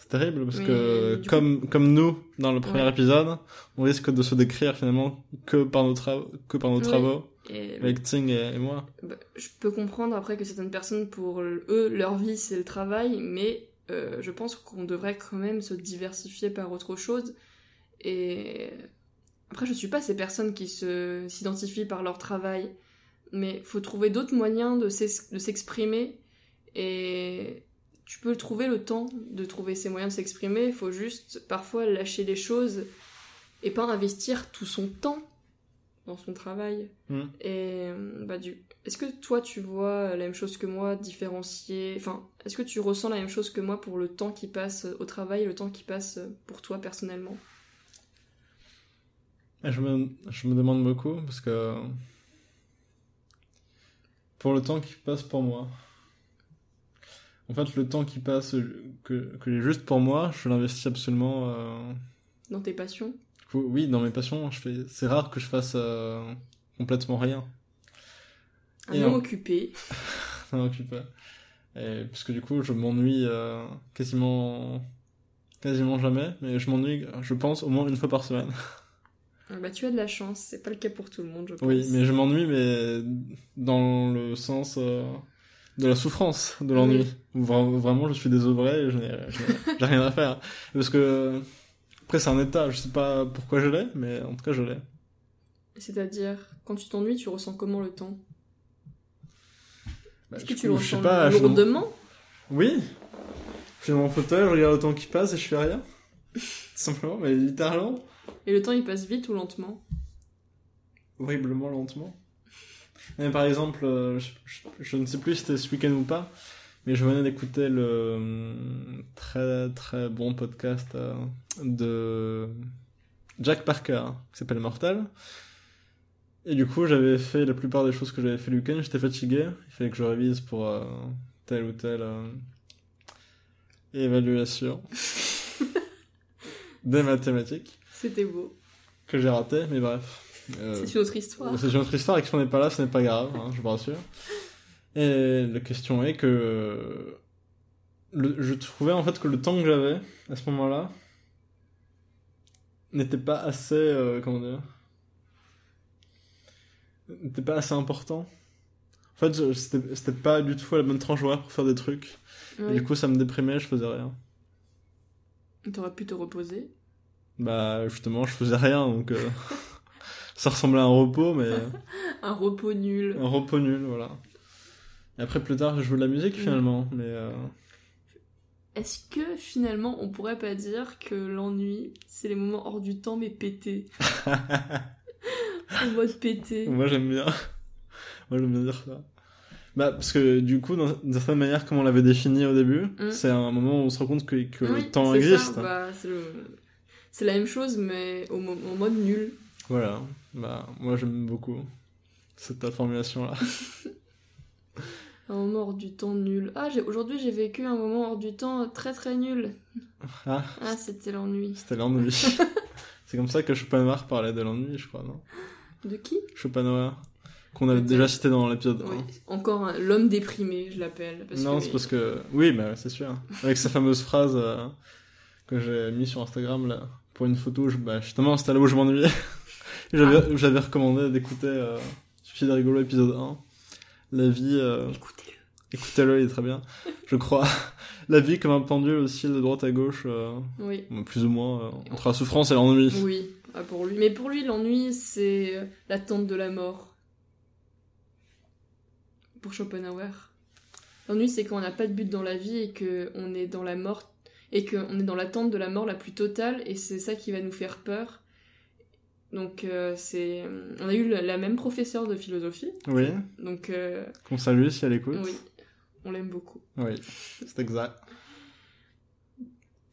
terrible, parce Oui, que coup- comme, comme nous, dans le premier Ouais. épisode, on risque de se décrire finalement que par nos travaux, que par nos Oui. travaux, Et- avec Ting et, et moi. Bah, je peux comprendre après que certaines personnes, pour eux, leur vie, c'est le travail, mais euh, je pense qu'on devrait quand même se diversifier par autre chose. Et après, je suis pas ces personnes qui se s'identifient par leur travail, mais faut trouver d'autres moyens de s'ex- de s'exprimer. Et tu peux trouver le temps de trouver ces moyens de s'exprimer. Il faut juste parfois lâcher les choses et pas investir tout son temps dans son travail. Hmm. Et bah du est-ce que toi tu vois la même chose que moi différencier enfin est-ce que tu ressens la même chose que moi pour le temps qui passe au travail et le temps qui passe pour toi personnellement? Je me, je me demande beaucoup parce que pour le temps qui passe pour moi, en fait, le temps qui passe que, que j'ai juste pour moi, je l'investis absolument. euh, dans tes passions? Oui, dans mes passions, je fais. C'est rare que je fasse euh, complètement rien. un Et homme en- occupé m'occupe pas. Et parce que du coup, je m'ennuie euh, quasiment, quasiment jamais, mais je m'ennuie, je pense, au moins une fois par semaine. bah tu as de la chance c'est pas le cas pour tout le monde je pense Oui, mais je m'ennuie, mais dans le sens euh, de la souffrance de l'ennui. Vra- vraiment, je suis désœuvré et je n'ai rien à faire. Parce que, après, c'est un état, je sais pas pourquoi je l'ai, mais en tout cas, je l'ai. c'est-à-dire quand tu t'ennuies tu ressens comment le temps? Bah, est-ce que tu le ressens pas, lourdement? Oui, je suis dans mon fauteuil, je regarde le temps qui passe et je fais rien. Simplement, mais littéralement, et le temps il passe vite ou lentement? Horriblement lentement. Mais par exemple, euh, je, je- je ne sais plus si c'était ce week-end ou pas, mais je venais d'écouter le hum, très très bon podcast euh, de Jack Parker qui s'appelle Mortal. Et du coup, j'avais fait la plupart des choses que j'avais fait le week-end, j'étais fatigué, il fallait que je révise pour euh, telle ou telle euh, évaluation des mathématiques c'était beau que j'ai raté, mais bref. Euh, c'est une autre histoire c'est une autre histoire et que si on n'est pas là, ce n'est pas grave, hein, je vous rassure. Et la question est que le- je trouvais en fait que le temps que j'avais à ce moment-là n'était pas assez, euh, comment dire, n'était pas assez important. En fait, c'était pas du tout à la bonne tranche horaire pour faire des trucs. Et du coup, ça me déprimait, je faisais rien. t'aurais pu te reposer Bah, justement, je faisais rien, donc euh, ça ressemblait à un repos, mais. un repos nul Un repos nul, voilà. Et après, plus tard, je joue de la musique Mm. finalement, mais euh, Est-ce que finalement on pourrait pas dire que l'ennui c'est les moments hors du temps mais pétés En mode pété. moi j'aime bien. moi j'aime bien dire ça. Bah, parce que du coup, d'une certaine manière, comme on l'avait défini au début, Mm. c'est un moment où on se rend compte que, que Oui, le temps existe. ça, bah, c'est le- c'est la même chose mais au en mode nul. Voilà. Bah, moi j'aime beaucoup cette formulation-là. Un moment hors du temps nul. Ah, aujourd'hui j'ai vécu un moment hors du temps très très nul. ah, Ah, c'était l'ennui. c'était l'ennui. c'est comme ça que Schopenhauer parlait de l'ennui, je crois, non? De qui? Schopenhauer. Qu'on avait déjà cité dans l'épisode Oui, 1. encore un- l'homme déprimé, je l'appelle. Non, c'est parce que. Oui, bah, c'est sûr. Avec sa fameuse phrase euh, que j'ai mis sur Instagram là, pour une photo, je... bah, justement, c'était là où je m'ennuyais. J'avais j'avais recommandé d'écouter euh, Suicide rigolo épisode 1. La vie. euh, Écoutez-le. Écoutez-le, il est très bien. Je crois. La vie comme un pendule aussi de droite à gauche, euh, Oui. plus ou moins, euh, entre la souffrance et l'ennui. Oui, ah, pour lui. Mais pour lui, l'ennui, c'est l'attente de la mort. Pour Schopenhauer. L'ennui, c'est quand on n'a pas de but dans la vie et qu'on est dans la mort, et qu'on est dans l'attente de la mort la plus totale, et c'est ça qui va nous faire peur. Donc, euh, c'est. On a eu la, même professeure de philosophie, Oui, donc, euh, qu'on salue si elle écoute. oui, on l'aime beaucoup. Oui, c'est exact.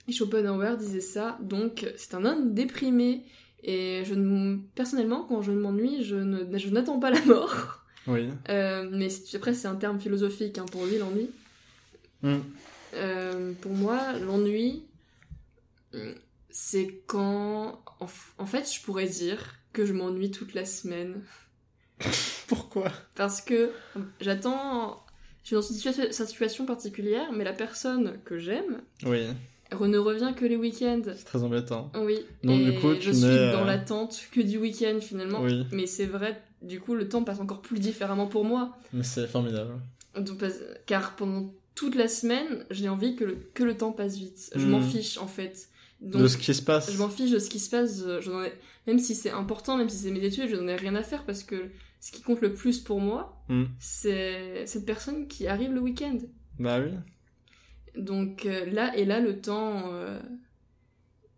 Et Schopenhauer disait ça, donc c'est un homme déprimé Et je ne- personnellement, quand je m'ennuie, je ne- je n'attends pas la mort. Oui. Euh, mais après, c'est un terme philosophique hein, pour lui, l'ennui. Hmm. Euh, pour moi, l'ennui, c'est quand. En, fait, je pourrais dire que je m'ennuie toute la semaine. Pourquoi? Parce que j'attends. Je suis dans une situation particulière, mais la personne que j'aime Oui, ne revient que les week-ends. c'est très embêtant. Oui. Donc, et du coup, je suis dans euh, l'attente que du week-end finalement. Oui, Mais c'est vrai, du coup, le temps passe encore plus différemment pour moi. mais c'est formidable. Donc, car pendant toute la semaine, j'ai envie que le, que le temps passe vite. Je Hmm. m'en fiche en fait. Donc, de ce qui se passe. je m'en fiche de ce qui se passe. je- ai- Même si c'est important, même si c'est mes études, je n'en ai rien à faire parce que ce qui compte le plus pour moi, Hmm. c'est cette personne qui arrive le week-end. Bah oui. Donc euh, là, et là, le temps, euh,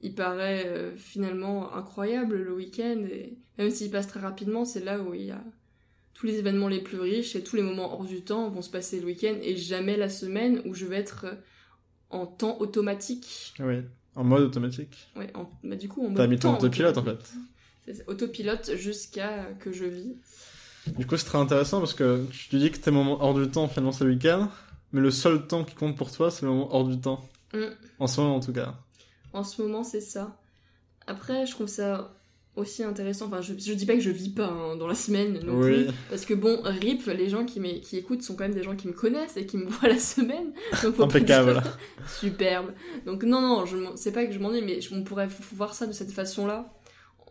il paraît euh, finalement incroyable le week-end. Et même s'il passe très rapidement, c'est là où il y a tous les événements les plus riches et tous les moments hors du temps vont se passer le week-end et jamais la semaine où je vais être euh, en temps automatique. Oui. En mode automatique. Ouais, en- bah, du coup, en T'as mode mis ton autopilote en fait. C'est Autopilote jusqu'à que je vis. Du coup, c'est très intéressant parce que tu dis que tes moments hors du temps, finalement, c'est le week-end. Mais le seul temps qui compte pour toi, c'est le moment hors du temps. Mm. En ce moment, en tout cas. En ce moment, c'est ça. Après, je trouve ça aussi intéressant. Enfin, je, je dis pas que je vis pas hein, dans la semaine non Oui. plus. Parce que bon, RIP, les gens qui, qui écoutent sont quand même des gens qui me connaissent et qui me voient la semaine. Donc Impeccable. dire- Superbe. Donc non, non, je c'est pas que je m'ennuie, mais je- on pourrait voir ça de cette façon-là.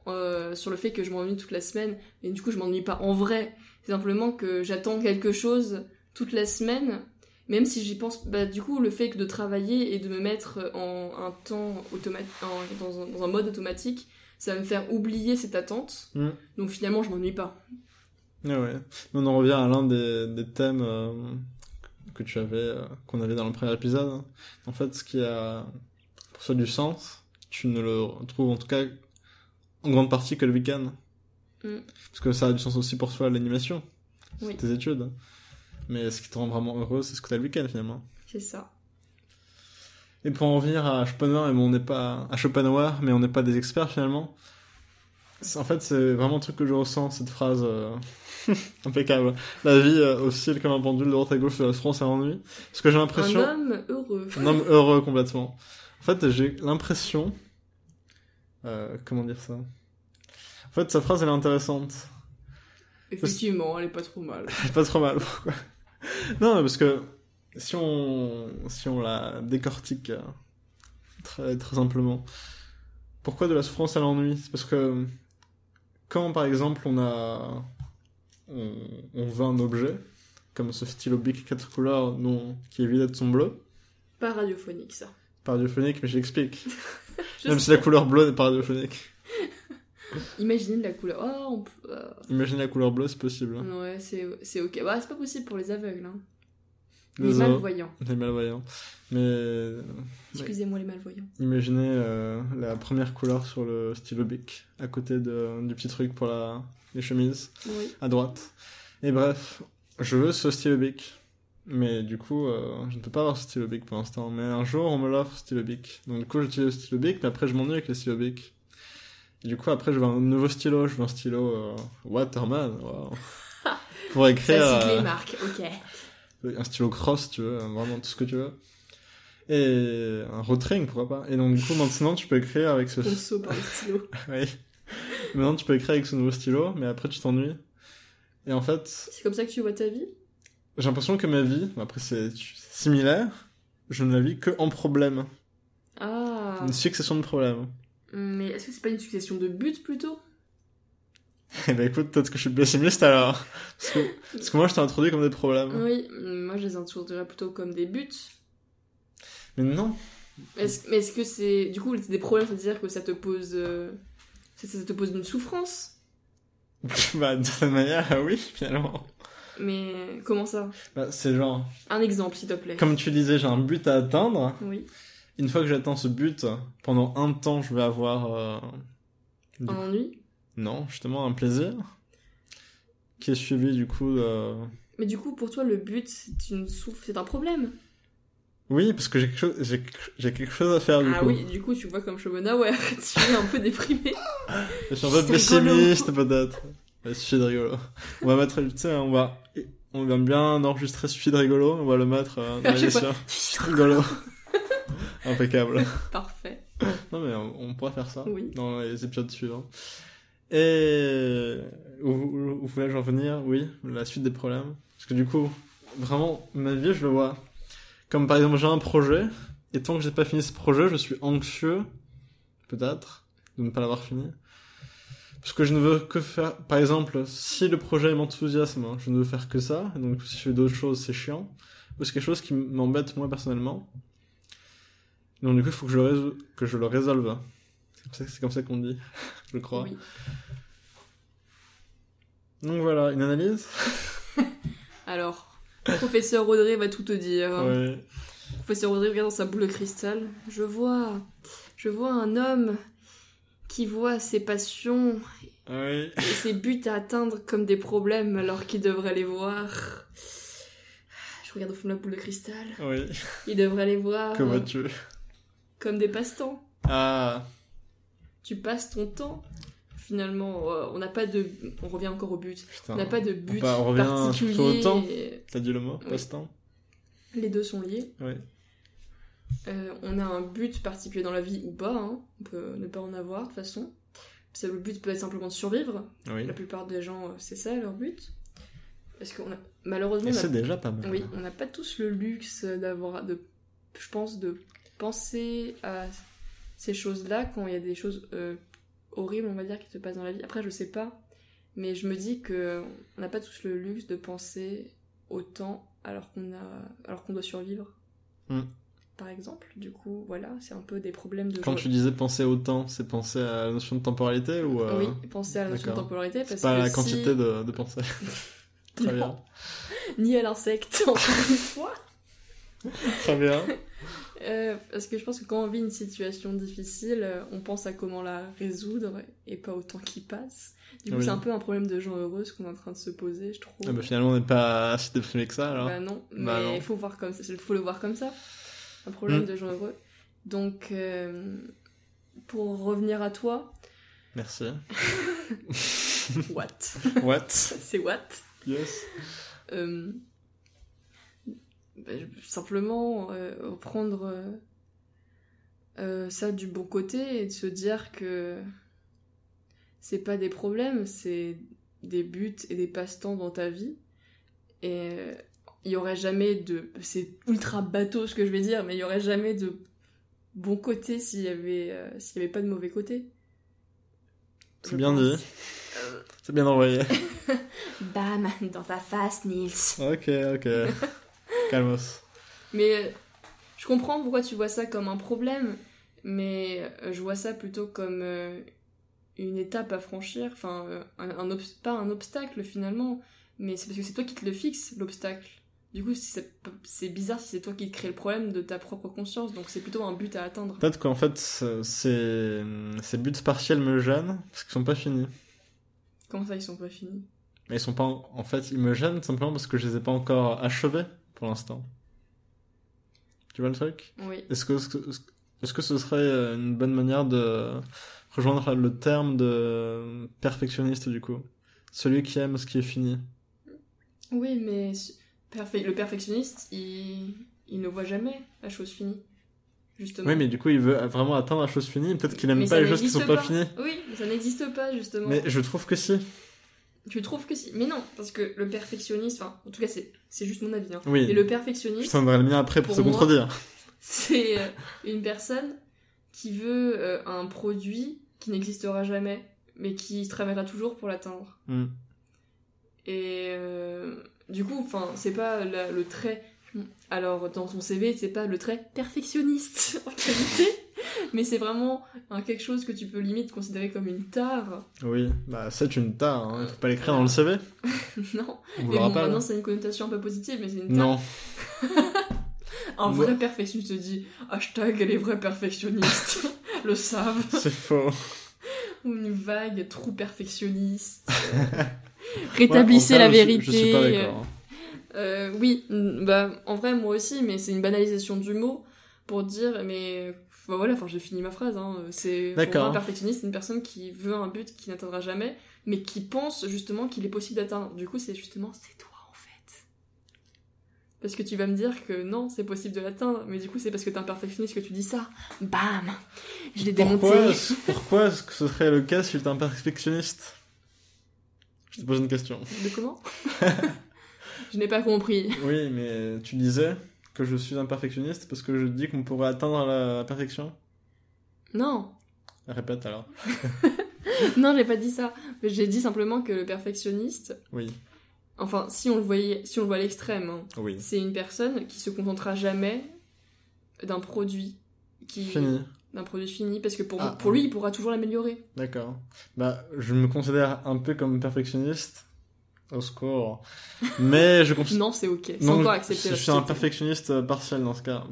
euh, sur le fait que je m'ennuie toute la semaine. Et du coup, je m'ennuie pas en vrai. C'est simplement que j'attends quelque chose toute la semaine. Même si j'y pense, bah, du coup, le fait que de travailler et de me mettre en un temps automatique, dans un mode automatique, ça va me faire oublier cette attente. Mm. Donc finalement, je m'ennuie pas. Ouais, ouais. On en revient à l'un des, des thèmes euh, que tu avais, euh, qu'on avait dans le premier épisode. En fait, ce qui a pour toi du sens, tu ne le trouves en tout cas en grande partie que le week-end. Mm. Parce que ça a du sens aussi pour toi l'animation, Oui. tes études. Mais ce qui te rend vraiment heureux, c'est ce que t'as le week-end finalement. C'est ça. Et pour en venir à Schopenhauer, mais on n'est pas à Schopenhauer, mais on n'est pas des experts finalement. En fait, c'est vraiment un truc que je ressens cette phrase euh, impeccable. La vie euh, oscille comme un pendule de droite à gauche de la France à l'ennui. Parce que j'ai Un l'impression, homme heureux. un homme heureux complètement. En fait, j'ai l'impression, euh, comment dire ça? En fait, sa phrase elle est intéressante. Effectivement, elle est pas trop mal. C'est pas trop mal, pourquoi? Non, parce que si on, si on la décortique euh, très, très simplement, pourquoi de la souffrance à l'ennui? C'est parce que quand, par exemple, on a. On, on veut un objet, comme ce stylo Bic 4 couleurs non, qui est vidé de son bleu, Pas radiophonique, ça. pas radiophonique, mais j'explique. Je Même si la couleur bleue n'est pas radiophonique. Imaginez la couleur. Oh, on peut- euh, Imaginez la couleur bleue, c'est possible. Ouais, c'est c'est ok. Bah, c'est pas possible pour les aveugles. Hein. Les malvoyants. Les malvoyants. Mais Excusez-moi, les malvoyants. Imaginez euh, la première couleur sur le stylo bic, à côté de, du petit truc pour la, les chemises, Oui. à droite. Et bref, je veux ce stylo bic. Mais du coup, euh, je ne peux pas avoir ce stylo bic pour l'instant. Mais un jour, on me l'offre, ce stylo bic. Donc du coup, j'utilise le stylo bic, mais après, je m'ennuie avec le stylo bic. Et du coup, après, je veux un nouveau stylo. Je veux un stylo euh, Waterman. pour écrire. Ça euh, les marques, ok. Un stylo cross, tu veux, vraiment tout ce que tu veux. Et un rotring, pourquoi pas. Et donc, du coup, maintenant, tu peux écrire avec ce... Conso par le stylo. oui. Maintenant, tu peux écrire avec ce nouveau stylo, mais après, tu t'ennuies. Et en fait, C'est comme ça que tu vois ta vie? j'ai l'impression que ma vie, après, c'est c'est similaire, je ne la vis que en problème. Ah. Une succession de problèmes. Mais est-ce que c'est pas une succession de buts plutôt? Eh ben, écoute, peut-être que je suis pessimiste alors. Parce que, parce que moi, je t'ai introduit comme des problèmes. Oui, moi je les introduirais plutôt comme des buts. Mais non. Est-ce mais est-ce que c'est. Du coup, des problèmes, c'est-à-dire que ça te pose. euh, Ça, ça te pose une souffrance? Bah, d'une certaine manière, oui, finalement. Mais comment ça? Bah, c'est genre, Un exemple, s'il te plaît. comme tu disais, j'ai un but à atteindre. Oui. Une fois que j'atteins ce but, pendant un temps, je vais avoir... euh, Un coup- ennui Non, justement, un plaisir. Qui est suivi, du coup, de... Mais du coup, pour toi, le but, c'est une souff... c'est un problème. Oui, parce que j'ai quelque chose, j'ai, j'ai quelque chose à faire du ah coup. oui, du coup, tu vois comme Shomenauer, tu es un peu déprimé. Je suis un peu pessimiste peut-être. Ouais, suffit de rigolo. On va mettre, tu sais, on va, on va bien enregistrer suffit de rigolo, on va le mettre euh, dans l'émission. Rigolo. Impeccable. Parfait. Non mais on, on pourrait faire ça Oui. dans les épisodes suivants. Et où, où, où voulais-je en venir? Oui, la suite des problèmes. Parce que du coup, vraiment, ma vie, je le vois. Comme par exemple, j'ai un projet, et tant que j'ai pas fini ce projet, je suis anxieux, peut-être, de ne pas l'avoir fini. Parce que je ne veux que faire, par exemple, si le projet m'enthousiasme, je ne veux faire que ça, donc si je fais d'autres choses, c'est chiant. Ou c'est quelque chose qui m'embête moi personnellement. Donc du coup, il faut que je le, que je le résolve. C'est comme ça, qu'on dit, je crois. Oui. Donc voilà, une analyse? Alors, professeur Audrey va tout te dire. Ouais. Professeur Audrey regarde dans sa boule de cristal. Je vois, je vois un homme qui voit ses passions Oui. et ses buts à atteindre comme des problèmes alors qu'il devrait les voir. Je regarde au fond de la boule de cristal. Oui. Il devrait les voir vois-tu? comme des passe-temps. Ah, Tu passes ton temps. Finalement, euh, on n'a pas de. On revient encore au but. putain. On n'a pas de but on revient particulier. plutôt au temps. et T'as dit le mot Oui. Passe-temps Les deux sont liés. Euh, on a un but particulier dans la vie ou pas, hein. on peut ne pas en avoir de toute façon. Ça, le but peut être simplement de survivre. Oui. La plupart des gens, euh, c'est ça leur but. Parce qu'on a malheureusement, Et on a- c'est déjà pas mal. oui, on n'a pas tous le luxe d'avoir, de, je pense, de penser à ces choses-là quand il y a des choses euh, horribles, on va dire, qui se passent dans la vie. Après, je sais pas, mais je me dis que on n'a pas tous le luxe de penser autant alors qu'on a, alors qu'on doit survivre. Hmm. Par exemple, du coup, voilà, c'est un peu des problèmes de. Quand genre- tu disais penser au temps, c'est penser à la notion de temporalité ou euh, Oui, penser à la notion de temporalité parce pas que la si- quantité de, de pensée Très bien. Ni à l'insecte encore une fois. Très bien. Euh, parce que je pense que quand on vit une situation difficile, euh, on pense à comment la résoudre et pas au temps qui passe. Du coup, Oui. c'est un peu un problème de gens heureux ce qu'on est en train de se poser, je trouve. Ah bah, finalement, on n'est pas si déprimé que ça alors. Bah non, Bah non. mais il faut voir comme ça, il faut le voir comme ça. Un problème Mm. de gens heureux. Donc, euh, pour revenir à toi, Merci. what? What? C'est what? Yes. Euh, bah, simplement euh, reprendre euh, euh, ça du bon côté et de se dire que c'est pas des problèmes, c'est des buts et des passe-temps dans ta vie. Et il y aurait jamais de. C'est ultra bateau ce que je vais dire, mais il y aurait jamais de bon côté s'il y avait, euh, s'il y avait pas de mauvais côté. C'est bien pense. dit. C'est bien envoyé. Bam, dans ta face, Nils. ok, ok. Calmos. Mais euh, je comprends pourquoi tu vois ça comme un problème, mais euh, je vois ça plutôt comme euh, une étape à franchir, enfin, un, un obs- pas un obstacle finalement, mais c'est parce que c'est toi qui te le fixes, l'obstacle. Du coup, c'est bizarre si c'est toi qui te crée le problème de ta propre conscience, donc c'est plutôt un but à atteindre. Peut-être qu'en fait, ce- ces, ces buts partiels me gênent parce qu'ils sont pas finis. Comment ça, ils sont pas finis? Mais ils sont pas. En, en fait, ils me gênent simplement parce que je les ai pas encore achevés pour l'instant. Tu vois le truc? Oui. Est-ce que, est-ce que ce serait euh, une bonne manière de rejoindre le terme de perfectionniste du coup? Celui qui aime ce qui est fini. Oui, mais le perfectionniste, il... il ne voit jamais la chose finie. Justement. Oui, mais du coup, il veut vraiment atteindre la chose finie. Peut-être qu'il aime Mais pas les choses qui sont n'existe pas finies. Oui, mais ça n'existe pas, justement. Mais je trouve que si. Tu trouves que si Mais non, parce que le perfectionniste, enfin, en tout cas, c'est c'est juste mon avis. Hein. Oui. Et le Je perfectionniste, t'enverrai le mien après pour, moi- contredire. c'est euh, une personne qui veut euh, un produit qui n'existera jamais, mais qui travaillera toujours pour l'atteindre. Hmm. Et euh, du coup, enfin, c'est pas la- le trait. Alors, dans son CV, c'est pas le trait perfectionniste en qualité, mais c'est vraiment quelque chose que tu peux limite considérer comme une tare. Oui, bah c'est une tare. Hein. Faut pas l'écrire dans le CV. non. On vous Mais bon, rappelle. maintenant, c'est une connotation un peu positive, mais c'est une tare. Non. Un vrai perfectionniste te dit hashtag les vrais perfectionnistes le savent. C'est faux. Ou une vague trou perfectionniste. Rétablissez Ouais, la je- vérité. Je, suis pas d'accord. hein. Euh, oui, mm, bah en vrai moi aussi, mais c'est une banalisation du mot pour dire mais bah voilà, enfin j'ai fini ma phrase. Hein. C'est pour D'accord. moi un perfectionniste, c'est une personne qui veut un but qui n'atteindra jamais, mais qui pense justement qu'il est possible d'atteindre. Du coup, c'est justement c'est toi en fait. Parce que tu vas me dire que non, c'est possible de l'atteindre, mais du coup c'est parce que t'es un perfectionniste que tu dis ça. Bam, je l'ai démonté. Pourquoi est-ce que ce serait le cas si j'étais un perfectionniste? Je te pose une question. De comment? Je n'ai pas compris. Oui, mais tu disais que je suis un perfectionniste parce que je dis qu'on pourrait atteindre la perfection Non, Répète alors. non, j'ai pas dit ça. J'ai dit simplement que le perfectionniste, Oui, enfin, si on le voyait, si on le voit à l'extrême, hein, oui. c'est une personne qui se contentera jamais d'un produit qui Fini. d'un produit fini parce que pour, Ah. pour lui, il pourra toujours l'améliorer. D'accord. Bah, je me considère un peu comme perfectionniste. Au secours. Mais je considère. Non, c'est ok. C'est encore je- accepté. Je suis un perfectionniste euh, partiel dans ce cas.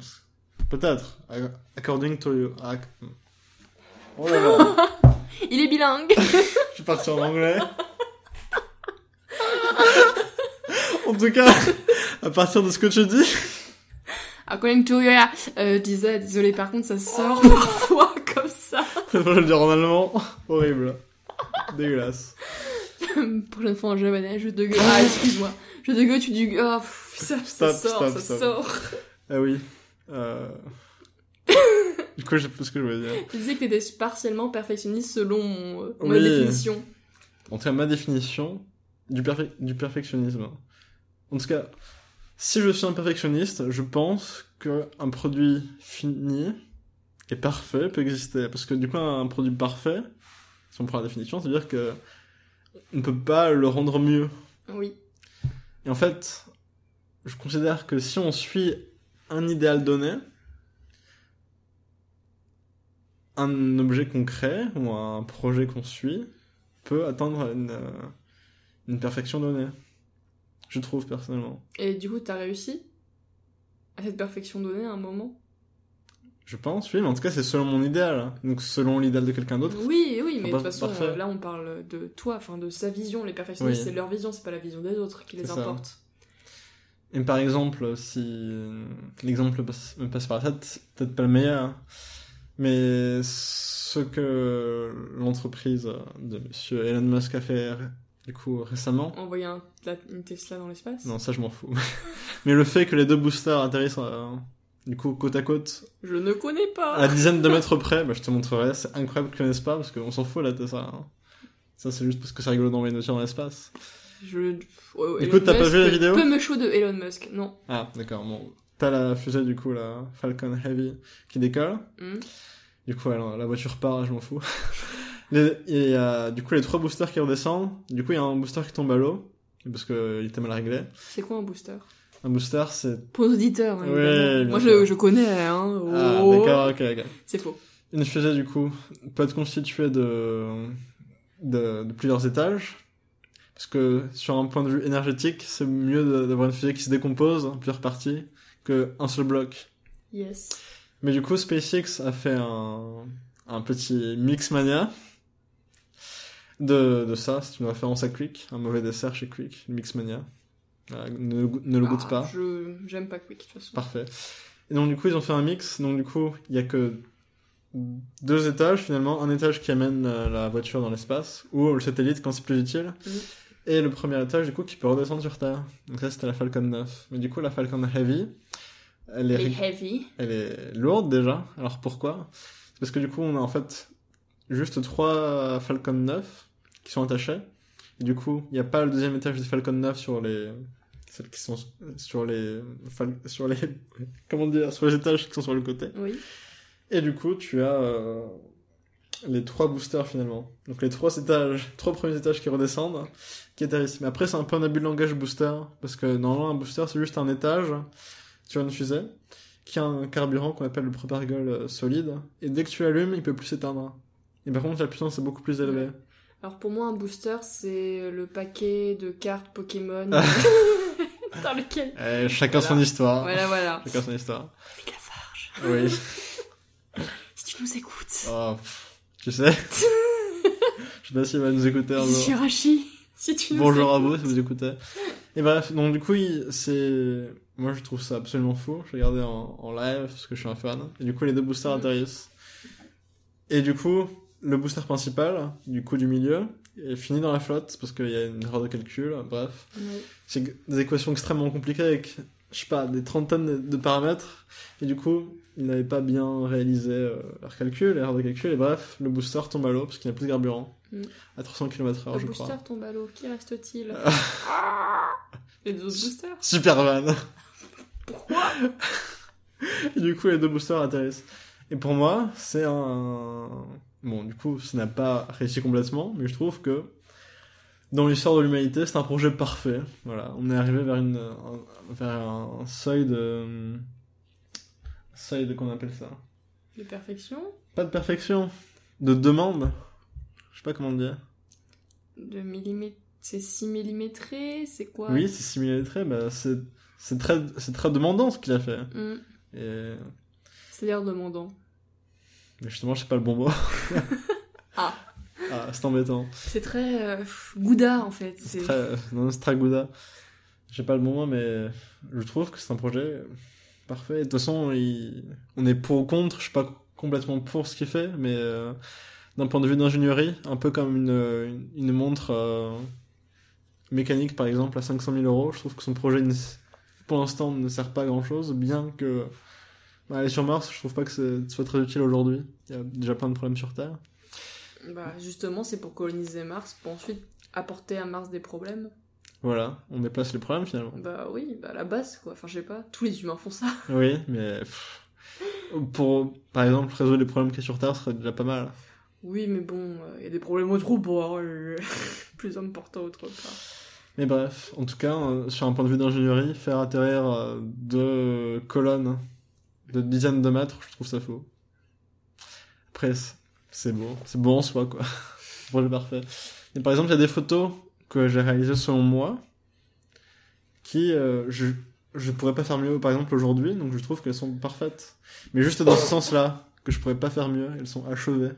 Peut-être. According to you. Ac- Oh là là. Il est bilingue. Je suis parti en anglais. en tout cas, à partir de ce que tu dis, According to you, euh, disais, désolé, par contre, ça sort parfois comme ça. je vais le dire en allemand. Horrible. Dégueulasse. Prochaine fois en japonais, je de gueule. Ah, excuse-moi. Je de gueule, tu Ah, pff, ça, ça Stop, sort, stop, ça stop. sort. Ah oui. Euh... du coup, je sais plus ce que je voulais dire. Tu disais que t'étais partiellement perfectionniste selon mon, euh, ma définition. En tout cas, ma définition du, perfe- du perfectionnisme. En tout cas, si je suis un perfectionniste, je pense qu'un produit fini et parfait peut exister. Parce que du coup, un produit parfait, si on prend la définition, c'est-à-dire que on ne peut pas le rendre mieux. Oui. Et en fait, je considère que si on suit un idéal donné, un objet qu'on crée ou un projet qu'on suit peut atteindre une, euh, une perfection donnée. Je trouve personnellement. Et du coup, t'as réussi à cette perfection donnée à un moment? Je pense, oui, mais en tout cas, c'est selon mon idéal. hein. Donc, selon l'idéal de quelqu'un d'autre. Oui, oui, mais de toute façon, parfait. euh, là, on parle de toi, enfin de sa vision. Les perfectionnistes, Oui. c'est leur vision, c'est pas la vision des autres qui les ça. importe. Et par exemple, si l'exemple me passe par la tête, peut-être pas le meilleur, hein. mais ce que l'entreprise de monsieur Elon Musk a fait du coup récemment, Envoyer un- une Tesla dans l'espace non, ça je m'en fous. mais le fait que les deux boosters atterrissent euh, du coup côte à côte, Je ne connais pas à la dizaine de mètres près, bah, je te montrerai, c'est incroyable que tu connaisses pas parce qu'on s'en fout là de ça. hein. Ça c'est juste parce que c'est rigolo d'envoyer une voiture dans l'espace. Je... Oh, Du Elon coup, t'as pas vu la vidéo Peu me chaud de Elon Musk, non. Ah d'accord, bon. T'as la fusée du coup, la Falcon Heavy qui décolle. Hmm. Du coup, alors, la voiture part, je m'en fous. Les- Et a du coup les trois boosters qui redescendent. Du coup, il y a un booster qui tombe à l'eau. Parce qu'il était mal réglé. C'est quoi un booster? Un booster, c'est. Pour nos auditeurs, hein, bien Moi, je, je connais, hein. Ah, Oh. d'accord, ok, ok. C'est faux. Une fusée, du coup, peut être constituée de, de, de plusieurs étages. Parce que sur un point de vue énergétique, c'est mieux d'avoir une fusée qui se décompose en plusieurs parties qu'un seul bloc. Yes. Mais du coup, SpaceX a fait un, un petit Mixmania de, de ça. C'est une référence à Quick, un mauvais dessert chez Quick, Mixmania. Voilà, ne, ne le goûte Ah, pas. Je... J'aime pas Quick, de toute façon. Parfait. Et donc, du coup, ils ont fait un mix. Donc, du coup, il y a que deux étages finalement. Un étage qui amène euh, la voiture dans l'espace, ou le satellite quand c'est plus utile. Mhm. Et le premier étage, du coup, qui peut redescendre sur Terre. Donc, ça, c'était la Falcon 9. Mais du coup, la Falcon Heavy, elle est heavy. elle est lourde déjà. Alors pourquoi? C'est parce que du coup, on a en fait juste trois Falcon 9 qui sont attachés. Du coup, il n'y a pas le deuxième étage des Falcon 9 sur les celles qui sont sur les sur les comment dire sur les étages qui sont sur le côté. Oui. Et du coup, tu as euh, les trois boosters finalement. Donc les trois étages, trois premiers étages qui redescendent, qui atterrissent. Mais après, c'est un peu un abus de langage booster parce que normalement un booster c'est juste un étage sur une fusée qui a un carburant qu'on appelle le propargol euh, solide. Et dès que tu l'allumes, il peut plus s'éteindre. Et par contre, la puissance est beaucoup plus élevée. Alors pour moi, un booster, c'est le paquet de cartes Pokémon dans lequel. Eh, chacun Voilà. son histoire. Voilà, voilà. Chacun son histoire. Avec la farge. Oui. Si tu nous écoutes. Oh, tu sais. Je sais pas s'il va nous écouter un jour. Shirashi. si tu nous Bonjour à vous écoutes. si vous écoutez. Et bref, donc du coup, c'est. Moi je trouve ça absolument fou. Je regardais en, en live parce que je suis un fan. Et du coup, les deux boosters Mhm. atterrissent. Et du coup, le booster principal, du coup du milieu, est fini dans la flotte parce qu'il y a une erreur de calcul. Bref, c'est des équations extrêmement compliquées avec, je sais pas, des trentaines de- paramètres. Et du coup, ils n'avaient pas bien réalisé euh, leur calcul, l'erreur de calcul. Et bref, le booster tombe à l'eau parce qu'il n'y a plus de carburant. Mhm. À 300 km/h, Le booster tombe à l'eau, qui reste-t-il Les deux boosters Super van. Pourquoi Et du coup, les deux boosters atterrissent. Et pour moi, c'est un. Bon, du coup, ça n'a pas réussi complètement, mais je trouve que dans l'histoire de l'humanité, c'est un projet parfait. Voilà, on est arrivé vers, une, un, vers un seuil de. un Seuil de. qu'on appelle ça De perfection Pas de perfection, de demande. Je sais pas comment dire. De millimètres C'est 6 millimétré C'est quoi? Oui, c'est similité, bah, c'est. C'est très, c'est très demandant ce qu'il a fait. Hmm, Et... C'est l'air demandant. Mais justement, je sais pas le bon mot. Ah. Ah, c'est embêtant. C'est très euh, Gouda en fait. C'est très, non, c'est très Gouda. J'ai pas le bon mot, mais je trouve que c'est un projet parfait. De toute façon, il- on est pour ou contre. Je suis pas complètement pour ce qu'il fait, mais euh, d'un point de vue d'ingénierie, un peu comme une, une, une montre euh, mécanique, par exemple, à 500 000 euros, je trouve que son projet, pour l'instant, ne sert pas à grand chose, bien que. Bah, aller sur Mars, je trouve pas que ce soit très utile aujourd'hui. Il y a déjà plein de problèmes sur Terre. Bah, justement, c'est pour coloniser Mars, pour ensuite apporter à Mars des problèmes. Voilà, on déplace les problèmes finalement. Bah oui, bah à la base quoi. Enfin, je sais pas, tous les humains font ça. Oui, mais pff, pour, par exemple, résoudre les problèmes qu'il y a sur Terre serait déjà pas mal. Oui, mais bon, il y a des problèmes autre part, euh, plus importants autre part. Mais bref, en tout cas, euh, sur un point de vue d'ingénierie, faire atterrir euh, deux colonnes de dizaines de mètres, je trouve ça faux. Après, c'est- beau, c'est beau en soi, quoi. Projet parfait. Et par exemple, il y a des photos que j'ai réalisées selon moi, qui, euh, je, je pourrais pas faire mieux, par exemple, aujourd'hui, donc je trouve qu'elles sont parfaites. Mais juste dans ce sens-là, que je pourrais pas faire mieux, elles sont achevées.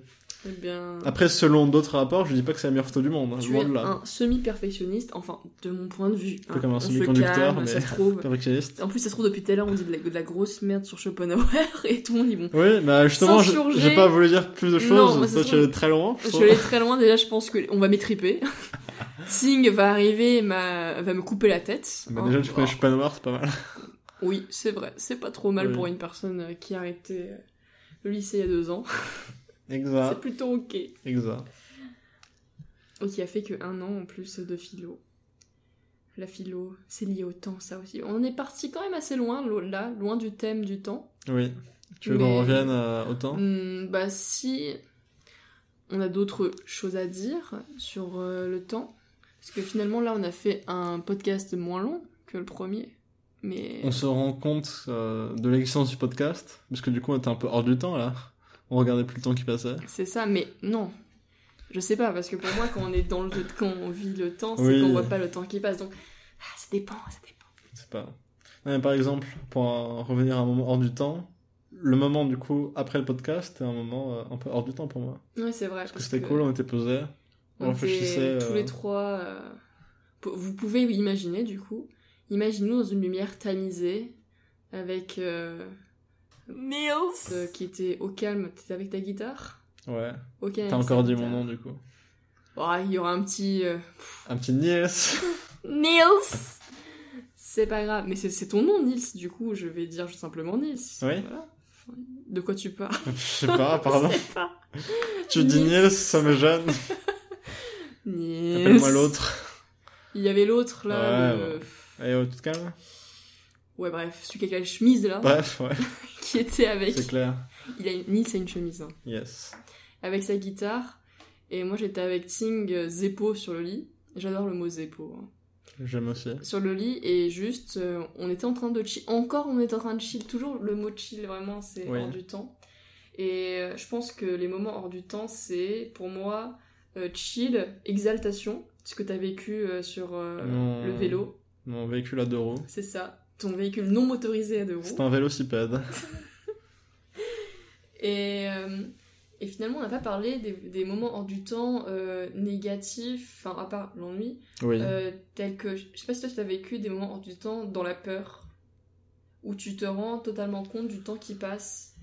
Eh bien, Après, selon d'autres rapports, je dis pas que c'est la meilleure photo du monde, hein, tu es là. un semi-perfectionniste, enfin, de mon point de vue. peu comme un On se semi-conducteur, mais- ça se trouve. Perfectionniste. En plus, ça se trouve, depuis tout à l'heure, on dit de la, de la grosse merde sur Schopenhauer, et tout le monde dit bon. Oui, bah justement, j'ai pas voulu dire plus de Non, choses. ça Toi, tu es très loin. je vais aller très loin, déjà, je pense qu'on va m'étriper. Ting va arriver et va me couper la tête. Bah, Hein. déjà, tu connais Oh. Schopenhauer, c'est pas mal. Oui, c'est vrai, c'est pas trop mal Oui. pour une personne euh, qui a arrêté euh, le lycée il y a deux ans. C'est Exact. plutôt ok. Exact. Et qui a fait que un an en plus de philo. La philo, c'est lié au temps, ça aussi. On est parti quand même assez loin, lo- là, loin du thème du temps. Oui. Tu veux Mais- qu'on revienne euh, au temps? Hmm, bah si on a d'autres choses à dire sur euh, le temps, parce que finalement là on a fait un podcast moins long que le premier, mais On se rend compte euh, de l'existence du podcast, parce que du coup, on était un peu hors du temps, là. On regardait plus le temps qui passait. c'est ça, mais non. Je sais pas, parce que pour moi, quand on est dans le quand on vit le temps, c'est Oui. qu'on voit pas le temps qui passe. Donc, ah, ça dépend, ça dépend. C'est pas... Non, mais par exemple, pour euh, revenir à un moment hors du temps, le moment, du coup, après le podcast, c'était un moment euh, un peu hors du temps pour moi. Oui, c'est vrai. Parce que c'était cool, on était posés, on, on était réfléchissait... tous euh, les trois. euh, Vous pouvez imaginer, du coup, imaginez-nous dans une lumière tamisée, avec euh, Niels. euh, qui était au calme. T'étais avec ta guitare Ouais. Au calme. T'as encore dit guitare. mon nom, du coup. Ouais, il y aura un petit. euh, Un petit Nies. Niels C'est pas grave, mais c'est c'est ton nom, Nils, du coup, je vais dire simplement Nils. Oui. Voilà. De quoi tu parles Je sais pas, pardon. Je sais pas. Tu dis. Niels, ça me gêne. Nils. Appelle-moi l'autre. Il y avait l'autre là. Ouais, le- Allez, oh, tout calme. Ouais, bref, celui qui a la chemise là, Bref, ouais, qui était avec. c'est clair. Il a Nils a une chemise. hein. Yes. Avec sa guitare. Et moi j'étais avec Ting euh, Zeppo sur le lit. J'adore le mot Zeppo. hein. J'aime aussi. Sur le lit et juste, euh, on était en train de chill. Encore on était en train de chill. Toujours le mot chill vraiment c'est Oui. hors du temps. Et euh, je pense que les moments hors du temps c'est pour moi euh, chill, exaltation. Ce que t'as vécu euh, sur le vélo. Mon véhicule à deux roues. C'est ça. Ton véhicule non motorisé à deux roues. C'est un vélocipède. Et, euh, Et finalement, on n'a pas parlé des, des moments hors du temps euh, négatifs, enfin, à part l'ennui, Oui. euh, tels que, je sais pas si toi tu as vécu des moments hors du temps dans la peur, où tu te rends totalement compte du temps qui passe.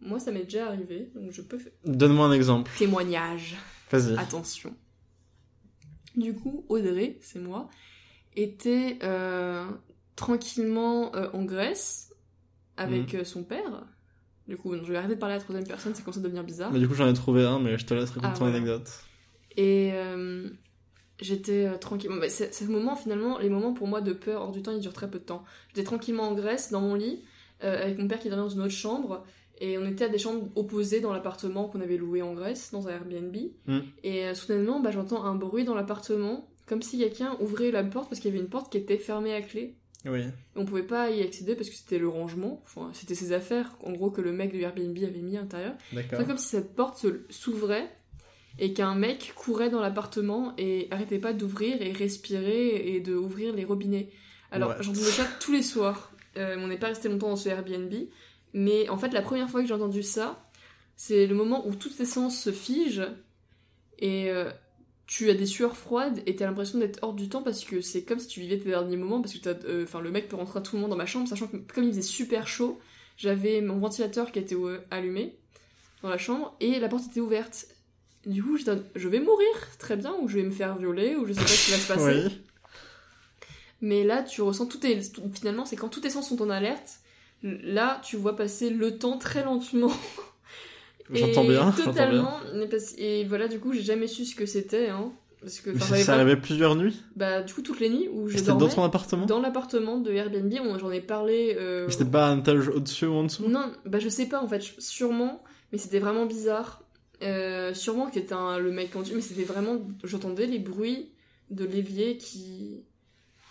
Moi, ça m'est déjà arrivé, donc je peux faire Donne-moi un exemple. témoignage. Vas-y. Attention. Du coup, Audrey, c'est moi, était euh, tranquillement euh, en Grèce avec euh, son père. Du coup, je vais arrêter de parler à la troisième personne, c'est comme ça de devenir bizarre. Mais du coup, j'en ai trouvé un, mais je te laisse raconter Ah, ton anecdote. Et euh, j'étais euh, tranquille. Bon, bah, c'est- ces moments, finalement, les moments pour moi de peur hors du temps, ils durent très peu de temps. J'étais tranquillement en Grèce, dans mon lit, euh, avec mon père qui dormait dans une autre chambre. Et on était à des chambres opposées dans l'appartement qu'on avait loué en Grèce, dans un Airbnb. Mm. Et soudainement, bah, j'entends un bruit dans l'appartement, comme si quelqu'un ouvrait la porte parce qu'il y avait une porte qui était fermée à clé. Oui. Et on pouvait pas y accéder parce que c'était le rangement. Enfin, c'était ses affaires, en gros, que le mec de Airbnb avait mis à l'intérieur. D'accord. C'est comme si cette porte se- s'ouvrait et qu'un mec courait dans l'appartement et arrêtait pas d'ouvrir et respirer et de ouvrir les robinets. Alors Ouais. j'entendais ça tous les soirs. Euh, on n'est pas resté longtemps dans ce Airbnb, mais en fait la première fois que j'ai entendu ça, c'est le moment où toutes tes sens se figent et euh, tu as des sueurs froides et t'as l'impression d'être hors du temps parce que c'est comme si tu vivais tes derniers moments parce que t'as- euh, enfin le mec peut rentrer à tout moment dans ma chambre sachant que comme il faisait super chaud, j'avais mon ventilateur qui était euh, allumé dans la chambre et la porte était ouverte. Du coup, j'étais je vais mourir, très bien, ou je vais me faire violer, ou je sais pas ce qui va se passer. Oui. Mais là, tu ressens tout tes... Finalement, c'est quand tous tes sens sont en alerte, là, tu vois passer le temps très lentement. J'entends bien. bien. Totalement. parce- Et voilà, du coup, j'ai jamais su ce que c'était. Hein, parce que, Mais ça, j'avais ça pas- arrivait plusieurs nuits Bah, du coup, toutes les nuits où je C'était dans dormais, ton appartement dans l'appartement de Airbnb, on- j'en ai parlé. euh, C'était pas un étage au-dessus ou en dessous Non, bah je sais pas en fait, sûrement, mais c'était vraiment bizarre. Euh, sûrement que c'était un- le mec en dessus, mais c'était vraiment. J'entendais les bruits de l'évier qui.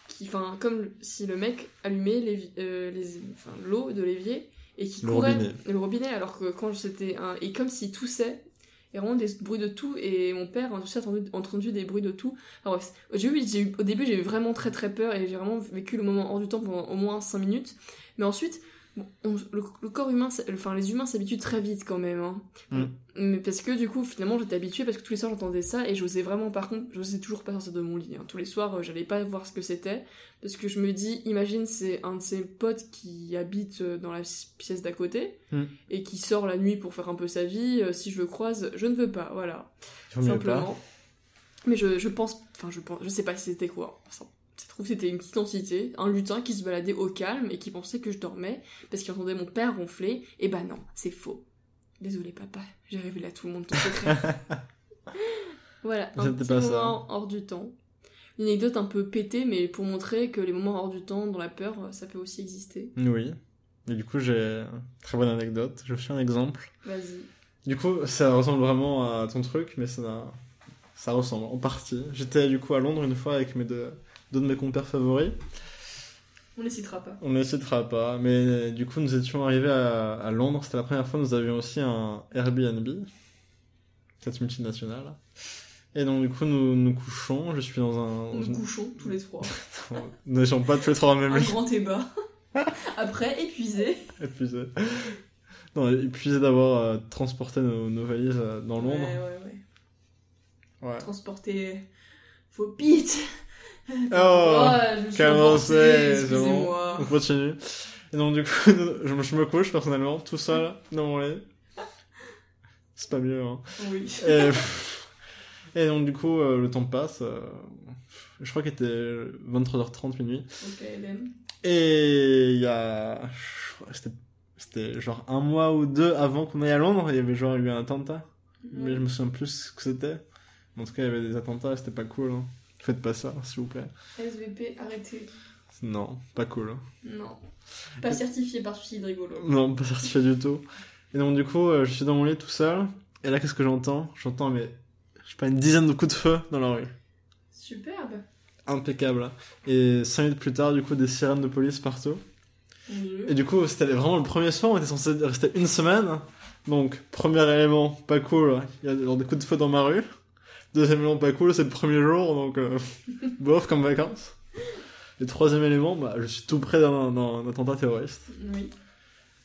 qui Enfin, comme si le mec allumait euh, les- l'eau de l'évier et qui Le courait. robinet. Le robinet, alors que quand c'était un. Et comme s'il toussait. Et vraiment des bruits de tout, et mon père a aussi entendu, entendu des bruits de tout. Alors, j'ai eu, j'ai eu- au début, j'ai eu vraiment très très peur et j'ai vraiment vécu le moment hors du temps pendant au moins 5 minutes. Mais ensuite, on- le, le corps humain, enfin les humains s'habituent très vite quand même. Hein. Mm. Mais parce que du coup, finalement, j'étais habituée parce que tous les soirs j'entendais ça et j'osais vraiment, par contre, j'osais toujours pas sortir de mon lit. hein. Tous les soirs, euh, j'allais pas voir ce que c'était parce que je me dis, imagine, c'est un de ses potes qui habite euh, dans la pièce d'à côté Mm. et qui sort la nuit pour faire un peu sa vie. euh, si je le croise, je ne veux pas, voilà pas. simplement. Mais je, je pense, enfin je pense, je sais pas si c'était quoi. Se trouve c'était une petite entité, un lutin qui se baladait au calme et qui pensait que je dormais parce qu'il entendait mon père ronfler. Et bah non, c'est faux. Désolé papa, j'ai révélé à tout le monde ton secret. voilà, un C'était petit pas ça. moment hors du temps. Une anecdote un peu pétée, mais pour montrer que les moments hors du temps, dans la peur, ça peut aussi exister. Oui. Et du coup, j'ai une très bonne anecdote. Je fais un exemple. Vas-y. Du coup, ça ressemble vraiment à ton truc, mais ça, ça ressemble en partie. J'étais du coup à Londres une fois avec mes deux, deux de mes compères favoris. On les citera pas. On ne citera pas, mais du coup, nous étions arrivés à, à Londres. C'était la première fois que nous avions aussi un Airbnb, cette multinationale. Et donc, du coup, nous nous couchons. Je suis dans un. Nous une- couchons tous les trois. Nous n'étions pas tous les trois le même un lit. grand débat. Après, épuisé. Épuisé. Non, épuisé d'avoir euh, transporté nos, nos valises euh, dans Londres. Ouais, ouais, ouais. Ouais. Transporter vos bites. Oh, Comment c'est bon. On continue. Et donc, du coup, je, me- couche personnellement, tout seul, dans mon lit. C'est pas mieux, hein. Oui. Et, et donc, du coup, euh, le temps passe. euh, je crois qu'il était 23h30 minuit. Ok, LM. Et il y a. C'était genre un mois ou deux avant qu'on aille à Londres, il y avait genre eu un attentat. Mais je me souviens plus ce que c'était. En tout cas, il y avait des attentats c'était pas cool. Hein. Faites pas ça, s'il vous plaît. SVP, arrêtez. Non, pas cool. hein. Non. Pas certifié par suicide rigolo. Non, pas certifié du tout. Et donc, du coup, euh, je suis dans mon lit tout seul. Et là, qu'est-ce que j'entends? J'entends, mais. Je sais pas, une dizaine de coups de feu dans la rue. Superbe. Impeccable. Et cinq minutes plus tard, du coup, des sirènes de police partout. Dieu. Et du coup, c'était vraiment le premier soir, on était censé rester une semaine. Donc, premier élément, pas cool, il y a des coups de feu dans ma rue. Deuxième élément, pas cool, c'est le premier jour, donc euh, bof comme vacances. Et troisième élément, bah, je suis tout près d'un attentat terroriste. Oui.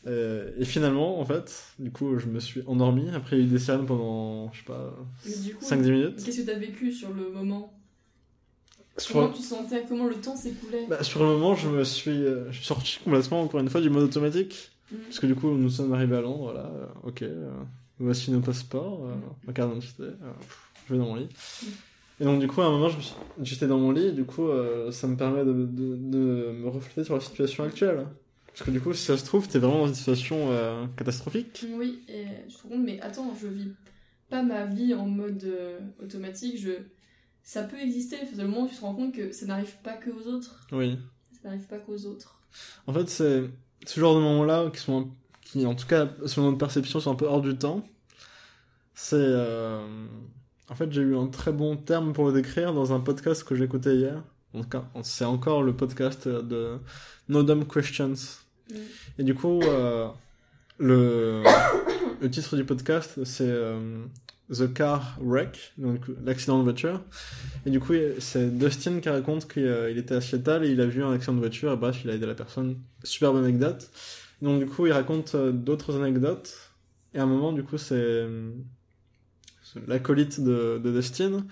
Euh, et finalement, en fait, du coup, je me suis endormi. Après, il y a eu des sirènes pendant, je sais pas, Mais du coup, 5-10 minutes. qu'est-ce que t'as vécu sur le moment? Sur, Comment tu sentais Comment le temps s'écoulait? Bah, sur le moment, je me suis, euh, je suis sorti complètement, encore une fois, du mode automatique. Mhm. Parce que du coup, nous sommes arrivés à Londres, voilà, euh, ok, voici nos passeports, ma carte d'identité, je vais dans mon lit. Et donc, du coup, à un moment, j'étais dans mon lit, et du coup, euh, ça me permet de, de, de me refléter sur la situation actuelle. Parce que du coup, si ça se trouve, t'es vraiment dans une situation euh, catastrophique. Oui, et je te compte, mais attends, je vis pas ma vie en mode euh, automatique, je... ça peut exister, le moment où tu te rends compte que ça n'arrive pas que aux autres. Oui. Ça n'arrive pas qu'aux autres. En fait, c'est ce genre de moments-là qui sont, qui, en tout cas, selon notre perception, sont un peu hors du temps. C'est, euh, en fait, j'ai eu un très bon terme pour le décrire dans un podcast que j'écoutais hier. En tout cas, c'est encore le podcast de No Dumb Questions. Mm. Et du coup, euh, le, le titre du podcast, c'est euh, The Car Wreck, donc l'accident de voiture. Et du coup, c'est Dustin qui raconte qu'il euh, était à Seattle et il a vu un accident de voiture et bref, il a aidé la personne. Superbe anecdote. Donc du coup, il raconte d'autres anecdotes. Et à un moment, du coup, c'est l'acolyte de, de Dustin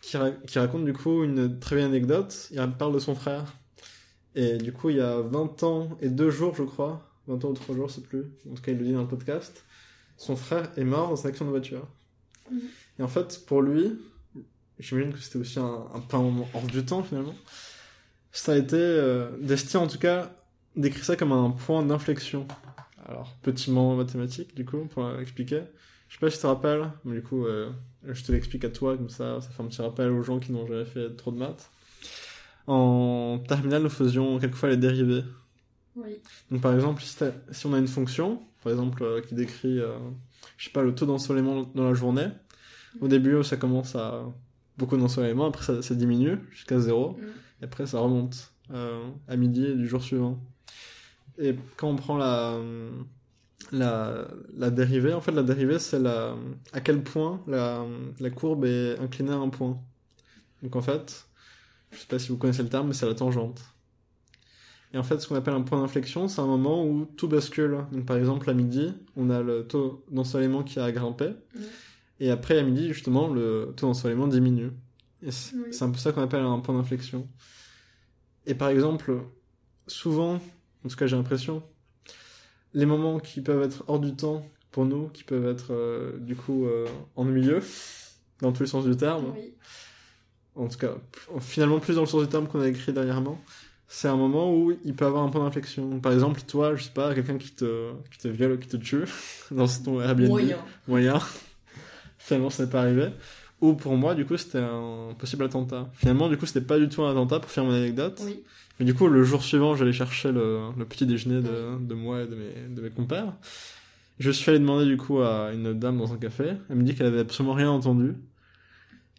qui, ra- qui raconte du coup une très belle anecdote. Il parle de son frère. Et du coup, il y a 20 ans et 2 jours, je crois, 20 ans ou 3 jours, je sais plus, en tout cas, il le dit dans le podcast, son frère est mort dans un accident de voiture. Mhm. Et en fait, pour lui, j'imagine que c'était aussi un, un peu un moment hors du temps finalement, ça a été, euh, Destin en tout cas, décrit ça comme un point d'inflexion. Alors, petit mot mathématique, du coup, pour expliquer. Je sais pas si tu te rappelles, mais du coup, euh, je te l'explique à toi, comme ça, ça fait un petit rappel aux gens qui n'ont jamais fait trop de maths. En terminale, nous faisions quelquefois les dérivés. Oui. Donc par exemple, si, on a une fonction, par exemple, euh, qui décrit, euh, je sais pas, le taux d'ensoleillement dans la journée, au début, ça commence à beaucoup d'ensoleillement, après ça, ça diminue jusqu'à zéro, Mm. et après ça remonte à midi du jour suivant. Et quand on prend la, la, la dérivée, en fait, la dérivée, c'est la, à quel point la, la courbe est inclinée à un point. Donc en fait, je sais pas si vous connaissez le terme, mais c'est la tangente. Et en fait, ce qu'on appelle un point d'inflexion, c'est un moment où tout bascule. Donc, par exemple, à midi, on a le taux d'ensoleillement qui a grimpé. Et après, à midi, justement, le taux d'ensoleillement diminue. Et c'est Oui. c'est un peu ça qu'on appelle un point d'inflexion. Et par exemple, souvent, en tout cas, j'ai l'impression, les moments qui peuvent être hors du temps pour nous, qui peuvent être, euh, du coup, euh, ennuyeux, dans tous les sens du terme, Oui. en tout cas, finalement plus dans le sens du terme qu'on a écrit dernièrement, c'est un moment où il peut avoir un point d'inflexion. Par exemple, toi, je sais pas, quelqu'un qui te, qui te viole ou qui te tue dans ton Airbnb. Moyen. Moyen. Finalement, ça n'est pas arrivé. Ou pour moi, du coup, c'était un possible attentat. Finalement, du coup, c'était pas du tout un attentat pour faire mon anecdote. Oui. Mais du coup, le jour suivant, j'allais chercher le, le petit déjeuner de, de moi et de mes, de mes compères. Je suis allé demander du coup à une dame dans un café. Elle me dit qu'elle avait absolument rien entendu.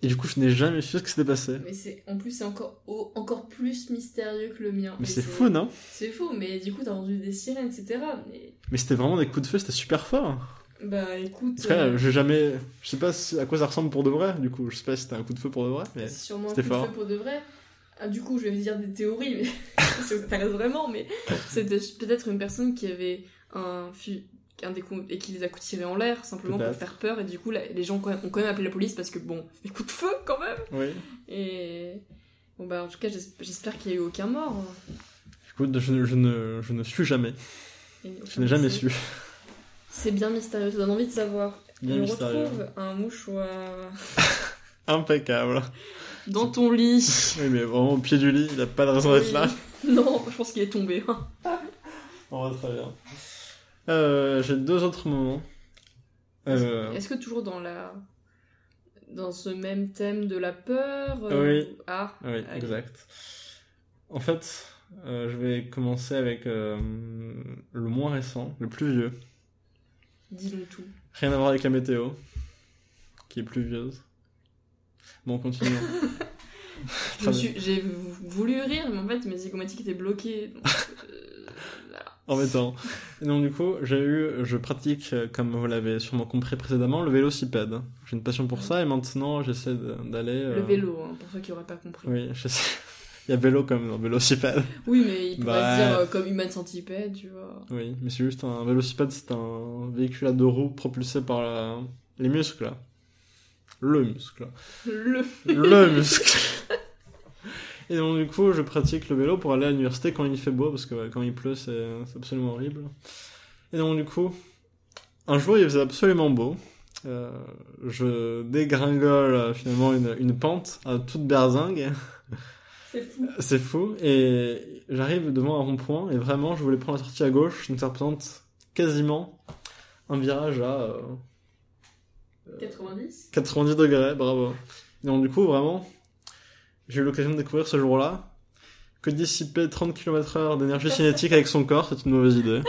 Et du coup, je n'ai jamais su ce qui s'était passé. Mais c'est en plus c'est encore encore plus mystérieux que le mien. Mais c'est fou, non? C'est fou, mais du coup t'as entendu des sirènes, etc. Mais Mais c'était vraiment des coups de feu, c'était super fort. bah écoute, En tout cas, euh, j'ai jamais. Je sais pas à quoi ça ressemble pour de vrai, du coup. Je sais pas si c'était un coup de feu pour de vrai, mais. sûrement un coup c'était de fort. feu pour de vrai. Ah, du coup, je vais dire des théories, mais ça t'intéresse vraiment, mais c'était peut-être une personne qui avait un, un des coups et qui les a tirés en l'air simplement pour faire peur et du coup les gens ont quand même appelé la police parce que bon, des coups de feu quand même. Oui. Et bon bah en tout cas j'es- j'espère qu'il y a eu aucun mort. Écoute, je, ne- je ne, je ne suis jamais. Je n'ai jamais su. C'est bien mystérieux, ça donne envie de savoir. Bien On mystérieux. retrouve un mouchoir Impeccable. dans ton lit. Oui, mais vraiment au pied du lit, il a pas de raison d'être là. Non, je pense qu'il est tombé. On va très bien. Euh, j'ai deux autres moments. Euh, Est-ce que toujours dans la dans ce même thème de la peur Oui. Ah, oui, allez. exact. En fait, euh, je vais commencer avec euh, le moins récent, le plus vieux. dis-nous tout. Rien à voir avec la météo, qui est pluvieuse. Bon, continuons. Je J'ai voulu rire, mais en fait mes zygomatiques étaient bloquées. donc, euh, voilà. Embêtant. Et donc, du coup, j'ai eu, je pratique, euh, comme vous l'avez sûrement compris précédemment, le vélocipède. J'ai une passion pour ça et maintenant j'essaie d'aller. Le euh, vélo, hein, pour ceux qui n'auraient pas compris. Oui, j'essaie, Il y a vélo comme dans vélocipède. Oui, mais il pourrait se dire euh, comme Human Centipede, tu vois. Oui, mais c'est juste un vélocipède, c'est un véhicule à deux roues propulsé par la- les muscles. là. Le muscle. Le. Le muscle. Et donc du coup, je pratique le vélo pour aller à l'université quand il fait beau, parce que ouais, quand il pleut, c'est c'est absolument horrible. Et donc du coup, un jour, il faisait absolument beau. Euh, je dégringole euh, finalement une, une pente à toute berzingue. C'est fou. C'est fou. Et j'arrive devant un rond-point et vraiment, je voulais prendre la sortie à gauche, donc ça représente quasiment un virage à euh, 90 90 degrés, bravo. Et donc du coup, vraiment, j'ai eu l'occasion de découvrir ce jour-là que dissiper 30 km/h d'énergie cinétique avec son corps, c'est une mauvaise idée.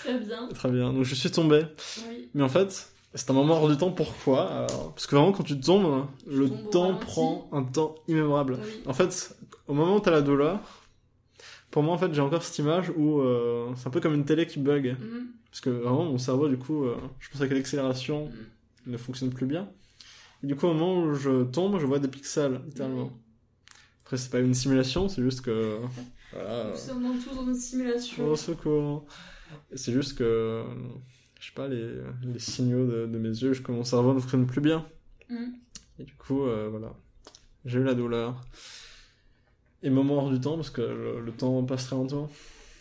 Très bien. Très bien. Donc je suis tombé. Oui. Mais en fait, c'est un moment hors du temps. Pourquoi? Alors, Parce que vraiment, quand tu tombes, le tombes temps prend un temps immémorable. Oui. En fait, au moment où t'as la douleur, pour moi, en fait, j'ai encore cette image où euh, c'est un peu comme une télé qui bug. Mhm. Parce que vraiment, mon cerveau, du coup, euh, je pense que l'accélération Mm. ne fonctionne plus bien. Et du coup, au moment où je tombe, je vois des pixels, littéralement. Mhm. Après, c'est pas une simulation, c'est juste que. Voilà. Nous sommes tous dans une simulation. Au secours. C'est juste que. Je sais pas, les, les signaux de, de mes yeux, que mon cerveau ne fonctionne plus bien. Mhm. Et du coup, euh, voilà. J'ai eu la douleur. Et moment hors du temps, parce que le, le temps passe très lentement.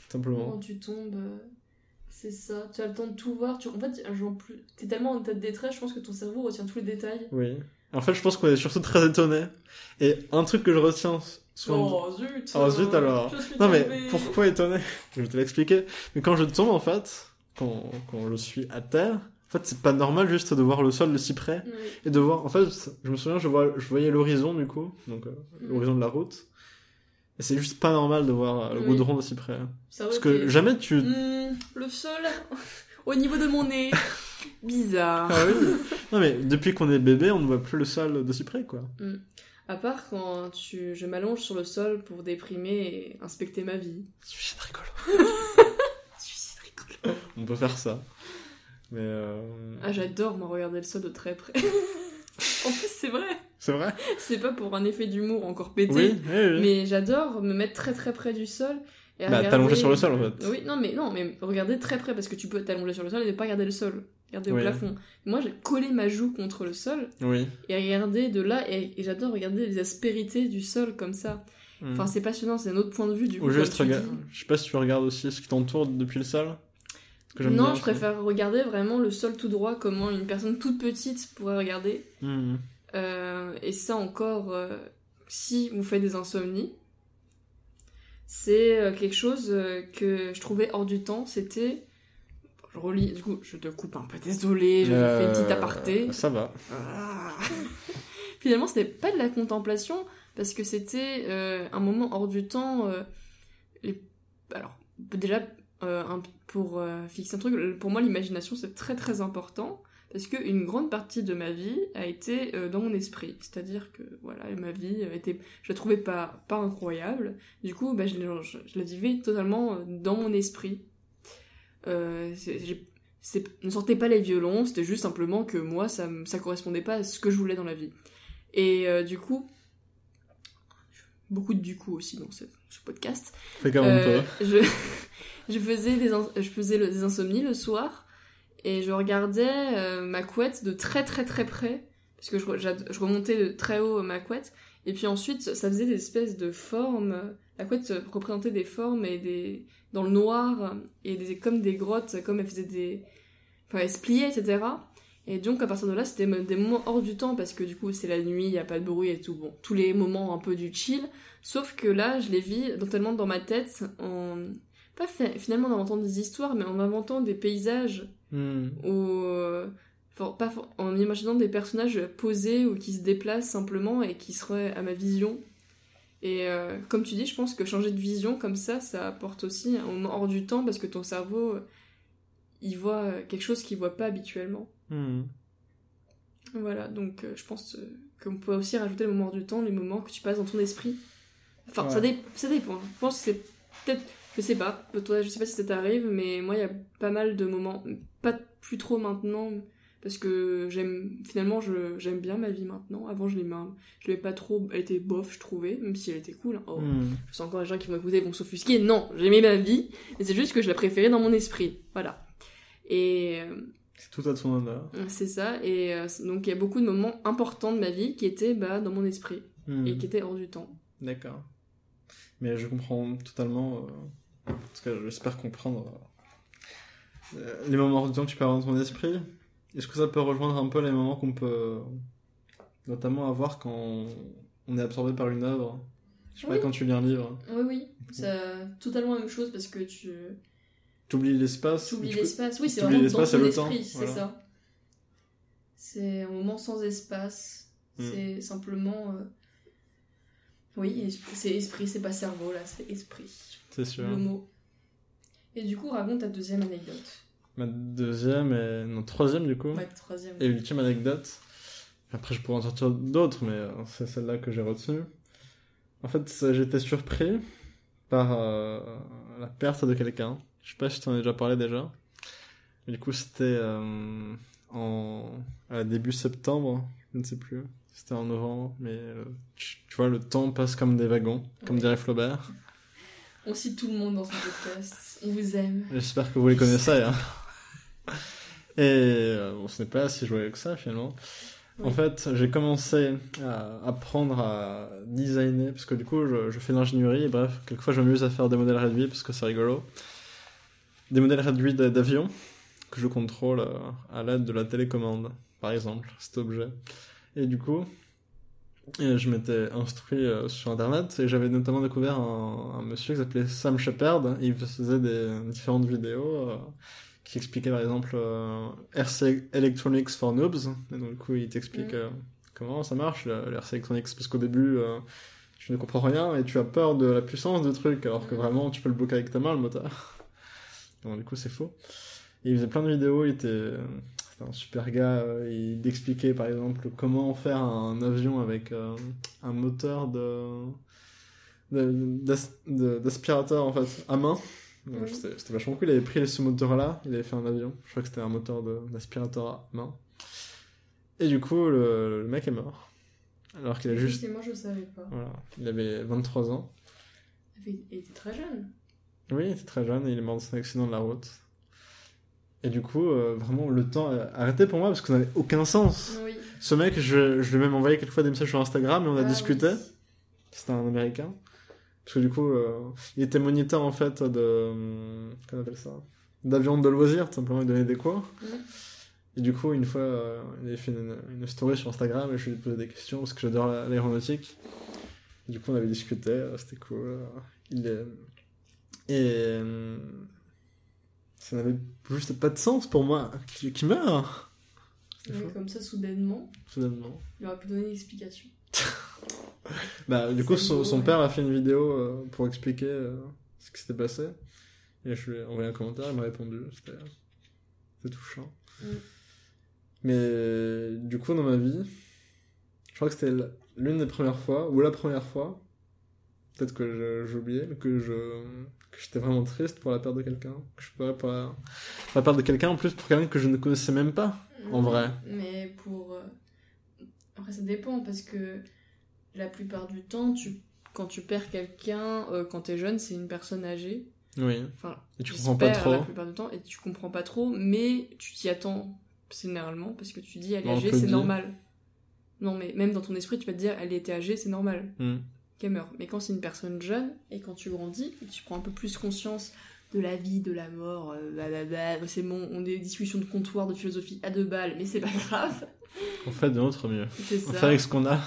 Simplement. Quand tu tombes, euh, c'est ça. Tu as le temps de tout voir. Tu... En fait, genre, plus... t'es tellement en état de détresse, je pense que ton cerveau retient tous les détails. Oui. En fait, je pense qu'on est surtout très étonnés. Et un truc que je retiens souvent. Oh zut Oh, zut, alors. Non mais pourquoi étonné Je vais te l'expliquer. Mais quand je tombe en fait, quand, quand je suis à terre, en fait c'est pas normal juste de voir le sol de si près Oui. et de voir. En fait, je me souviens, je, vois, je voyais l'horizon du coup, donc euh, Mhm. l'horizon de la route. Et c'est juste pas normal de voir le Oui. goudron de si près. Ça Parce que été- jamais tu. Hmm, le sol au niveau de mon nez. Bizarre. Ah oui. non mais depuis qu'on est bébé, on ne voit plus le sol de si près quoi. À part quand tu... je m'allonge sur le sol pour déprimer et inspecter ma vie. Suicide rigolo. Suicide rigolo. On peut faire ça. Mais euh, Ah, j'adore, moi, regarder le sol de très près. en plus, c'est vrai. C'est vrai. C'est pas pour un effet d'humour encore pété. Oui, oui, oui. Mais j'adore me mettre très très près du sol. Et Bah, regarder- t'allonger sur le sol, en fait. Oui, non, mais non, mais regarder très près parce que tu peux t'allonger sur le sol et ne pas regarder le sol. Regarder au plafond. Moi, j'ai collé ma joue contre le sol Oui. et regarder de là. Et, et j'adore regarder les aspérités du sol comme ça. Mm. Enfin, c'est passionnant, c'est un autre point de vue du coup. Ou juste dis- Je sais pas si tu regardes aussi ce qui t'entoure depuis le sol. Non, bien je préfère regarder vraiment le sol tout droit, comment une personne toute petite pourrait regarder. Mhm. Euh, et ça encore, euh, si vous faites des insomnies, c'est euh, quelque chose que je trouvais hors du temps. C'était. Je relis, du coup, je te coupe un peu, désolé, je fais une petite aparté. Ça va. Ah. Finalement, c'était pas de la contemplation, parce que c'était un moment hors du temps. les- Alors, déjà, un- pour fixer un truc, pour moi, l'imagination, c'est très très important, parce qu'une grande partie de ma vie a été euh, dans mon esprit. C'est-à-dire que, voilà, ma vie été, je la trouvais pas, pas incroyable. Du coup, bah, je, l'ai- je, je la vivais totalement euh, dans mon esprit. Euh, c'est- ne sortez pas les violons, c'était juste simplement que moi, ça, ça correspondait pas à ce que je voulais dans la vie. Et euh, du coup, beaucoup de du coup aussi dans ce, ce podcast, Fais euh, peut. je, je faisais, des, je faisais le- des insomnies le soir et je regardais euh, ma couette de très très très près parce que je, remontais de très haut ma couette et puis ensuite ça faisait des espèces de formes. La couette représentait des formes et des dans le noir et des comme des grottes comme elle faisait des enfin elle se pliait etc. Et donc à partir de là c'était des moments hors du temps parce que du coup c'est la nuit il y a pas de bruit et tout bon tous les moments un peu du chill Sauf que là, je les vis tellement dans ma tête, en... pas finalement en inventant des histoires, mais en inventant des paysages, Ou euh, for- pas for- en imaginant des personnages posés ou qui se déplacent simplement et qui seraient à ma vision. Et euh, comme tu dis, je pense que changer de vision comme ça, ça apporte aussi un moment hors du temps parce que ton cerveau, euh, il voit quelque chose qu'il voit pas habituellement. Mhm. Voilà, donc je pense qu'on peut aussi rajouter le moment hors du temps, les moments que tu passes dans ton esprit. Enfin, ça, dé- ça dépend. Je pense que c'est peut-être, je sais pas, toi, je sais pas si ça t'arrive, mais moi, il y a pas mal de moments, pas plus trop maintenant, Parce que j'aime, finalement, j'aime bien ma vie maintenant. Avant, je l'aimais, un- je l'aimais pas trop, elle était bof, je trouvais, même si elle était cool. hein. Oh, Hmm. je sens encore les gens qui vont écouter vont s'offusquer. Non, j'aimais ma vie, mais c'est juste que je la préférais dans mon esprit. Voilà. Et euh, C'est tout à ton honneur. c'est ça. Et euh, donc, il y a beaucoup de moments importants de ma vie qui étaient bah, dans mon esprit Hmm. et qui étaient hors du temps. D'accord. Mais je comprends totalement. euh, en tout cas, j'espère comprendre euh, les moments de temps que tu peux avoir dans ton esprit. Est-ce que ça peut rejoindre un peu les moments qu'on peut notamment avoir quand on est absorbé par une œuvre? Je sais Oui. pas, quand tu lis un livre. Oui, oui. C'est totalement la même chose parce que tu Tu oublies l'espace. tu oublies tu peux- l'espace. Oui, c'est t'oublies vraiment dans ton esprit, c'est voilà. ça. C'est un moment sans espace. Mm. C'est simplement. euh, Oui, c'est esprit, c'est pas cerveau là, c'est esprit. C'est sûr. Le mot. Et du coup, raconte ta deuxième anecdote. Ma deuxième et. Non, troisième du coup. Ma troisième. Et ultime anecdote. Après, je pourrais en sortir d'autres, mais euh, c'est celle-là que j'ai retenue. En fait, été surpris par euh, la perte de quelqu'un. Je sais pas si tu en as déjà parlé déjà. Mais du coup, c'était euh, en à début septembre, je ne sais plus. C'était en novembre, mais euh, tu, tu vois, le temps passe comme des wagons, comme Ouais. dirait Flaubert. On cite tout le monde dans ce podcast. On vous aime. J'espère que vous les connaissez. Hein. Et euh, bon, ce n'est pas si joyeux que ça finalement. En fait, j'ai commencé à apprendre à designer, parce que du coup, je, je fais de l'ingénierie, et bref, quelquefois je m'amuse à faire des modèles réduits, parce que c'est rigolo. Des modèles réduits d'a- d'avions, que je contrôle euh, à l'aide de la télécommande, par exemple, cet objet. Et du coup, euh, je m'étais instruit euh, sur Internet, et j'avais notamment découvert un, un monsieur qui s'appelait Sam Shepard, et il faisait des différentes vidéos... euh, qui expliquait par exemple euh, RC Electronics for Noobs. Et donc, du coup, il t'explique Mm. euh, comment ça marche, le, le RC Electronics. Parce qu'au début, euh, tu ne comprends rien et tu as peur de la puissance du truc, alors que Mm. vraiment, tu peux le bloquer avec ta main, le moteur. Donc, du coup, c'est faux. Et il faisait plein de vidéos, il était. C'était un super gars, euh, il expliquait par exemple comment faire un avion avec euh, un moteur de d'aspirateur en fait à main. Oui. C'était vachement cool, il avait pris ce moteur-là, il avait fait un avion. Je crois que c'était un moteur d'aspirateur à main. Et du coup, le, le mec est mort. Alors qu'il a juste. Effectivement, je savais pas. Voilà, il avait 23 ans. Il était très jeune. Oui, il était très jeune et il est mort dans un accident de la route. Et du coup, euh, vraiment, le temps a arrêté pour moi parce que ça n'avait aucun sens. Oui. Ce mec, je, je lui ai même envoyé quelquefois des messages sur Instagram et on a Ah, discuté. oui. C'était un américain. Parce que du coup, euh, il était moniteur en fait de. euh, Comment on appelle ça? D'avion de loisirs, tout simplement, il donnait des cours. Et du coup, une fois, euh, il avait fait une, une story sur Instagram et je lui ai posé des questions parce que j'adore la- l'aéronautique. Du coup, on avait discuté, euh, c'était cool. euh, Il est... Et. Ça n'avait juste pas de sens pour moi. Qui, qui meurt Mais comme ça, soudainement, soudainement. il aurait pu donner une explication. Bah, du coup, son, son père a fait une vidéo euh, pour expliquer euh, ce qui s'était passé. Et je lui ai envoyé un commentaire, il m'a répondu. C'était touchant. Mm. Mais du coup, dans ma vie, je crois que c'était l'une des premières fois, ou la première fois, peut-être que j'ai oublié, mais que je j'étais vraiment triste pour la perte de quelqu'un. Que je pleurais pour la, pour la perte de quelqu'un, en plus pour quelqu'un que je ne connaissais même pas. En vrai. Mais pour. euh, Après, ça dépend parce que la plupart du temps, tu... quand tu perds quelqu'un, euh, quand t'es jeune, c'est une personne âgée. Oui. Enfin, Et tu comprends pas trop. La plupart du temps, et tu comprends pas trop, mais tu t'y attends généralement parce que tu dis elle est âgée, c'est normal. Non, mais même dans ton esprit, tu vas te dire elle était âgée, c'est normal Hmm. Qu'elle meurt. Mais quand c'est une personne jeune et quand tu grandis, tu prends un peu plus conscience de la vie, de la mort, euh, blablabla, c'est bon, on a des discussions de comptoir, de philosophie à deux balles, mais c'est pas grave. On fait de notre mieux. C'est On fait ça. avec ce qu'on a.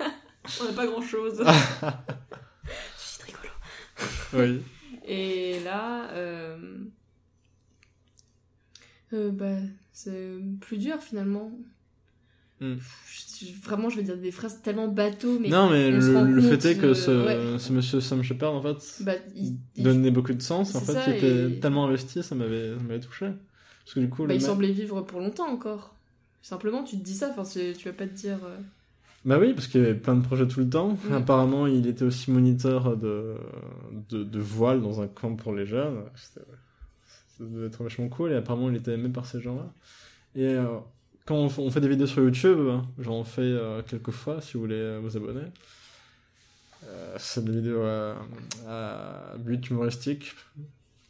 On n'a pas grand chose. c'est rigolo. Oui. Et là, euh... euh, bah, c'est plus dur finalement. Hmm. Vraiment, je vais dire des phrases tellement bateau, mais non, mais le, fait est que ce, ouais. ce monsieur Sam Shepard, en fait, bah, il, il- donnait beaucoup de sens. En fait, ça, il était et- tellement investi, ça m'avait touché. Parce que du coup, bah, il mec- semblait vivre pour longtemps encore. Simplement, tu te dis ça, enfin, tu vas pas te dire. euh, Bah oui, parce qu'il y avait plein de projets tout le temps. Mm. Apparemment, il était aussi moniteur de, de, de voile dans un camp pour les jeunes. Ça devait être vachement cool. Et apparemment, il était aimé par ces gens-là. Et euh, quand on, fait des vidéos sur YouTube, j'en fais euh, quelques fois si vous voulez euh, vous abonner. Euh, c'est des vidéos à, à but humoristique.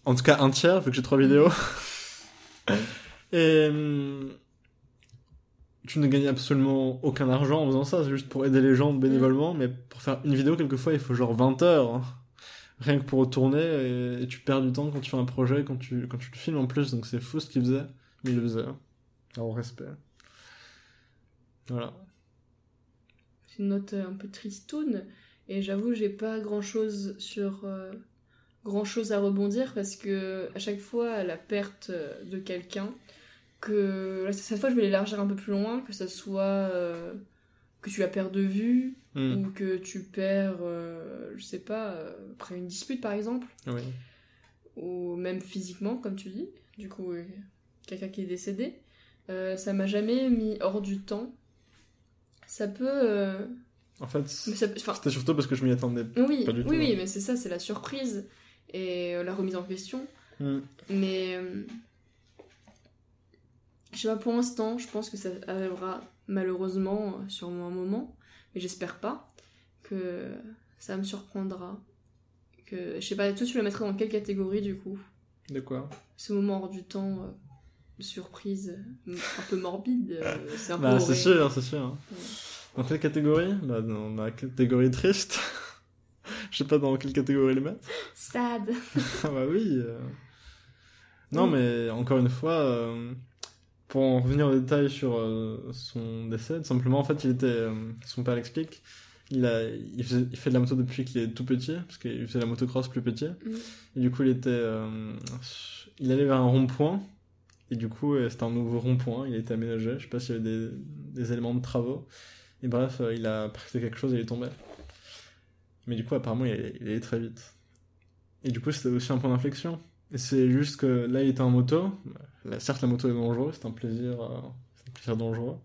En tout cas, un tiers, vu que j'ai trois vidéos. Et hum, tu ne gagnes absolument aucun argent en faisant ça, c'est juste pour aider les gens bénévolement, mais pour faire une vidéo, quelquefois, il faut genre 20 heures. hein. Rien que pour tourner, et, et tu perds du temps quand tu fais un projet, quand tu, quand tu le filmes en plus, donc c'est fou ce qu'il faisait, mais il le faisait. Alors, respect. Voilà. C'est une note euh, un peu tristoune. Et j'avoue, j'ai pas grand chose sur. euh, grand chose à rebondir parce que à chaque fois, la perte euh, de quelqu'un, que. Cette fois, je vais l'élargir un peu plus loin, que ça soit. euh, que tu la perds de vue, Hmm, ou que tu perds, euh, je sais pas, après une dispute par exemple, Oui. ou même physiquement, comme tu dis, du coup, quelqu'un qui est décédé, euh, ça m'a jamais mis hors du temps. Ça peut. euh, En fait, c'était surtout parce que je m'y attendais. oui, Pas du tout, oui, oui, hein. mais c'est ça, c'est la surprise et euh, la remise en question. Hmm. Mais euh, je sais pas pour l'instant, je pense que ça arrivera malheureusement sur un moment, mais j'espère pas que ça me surprendra. Que je sais pas, toi tu le mettrais dans quelle catégorie du coup? De quoi? Ce moment hors du temps, surprise, un peu morbide, euh, c'est un peu Bah, c'est sûr, c'est sûr. Ouais. Dans quelle catégorie? Bah, dans ma catégorie triste. Je sais pas dans quelle catégorie les mettre. Sad. Ah bah oui. euh. Non, Oui. mais encore une fois, euh, pour en revenir au détail sur euh, son décès, tout simplement, en fait, il était, euh, son père l'explique, il, a, il, faisait- il fait de la moto depuis qu'il est tout petit, parce qu'il faisait la motocross plus petit. Mm. Et du coup, il était, il allait vers un rond-point, et du coup, euh, c'était un nouveau rond-point, il a été aménagé, je sais pas s'il y avait des, des éléments de travaux. Et bref, euh, il a percuté quelque chose et il est tombé. Mais du coup, apparemment, il est, il est très vite. Et du coup, c'était aussi un point d'inflexion. Et c'est juste que là, il était en moto. Là, certes, la moto est dangereuse, c'est un plaisir, euh, c'est un plaisir dangereux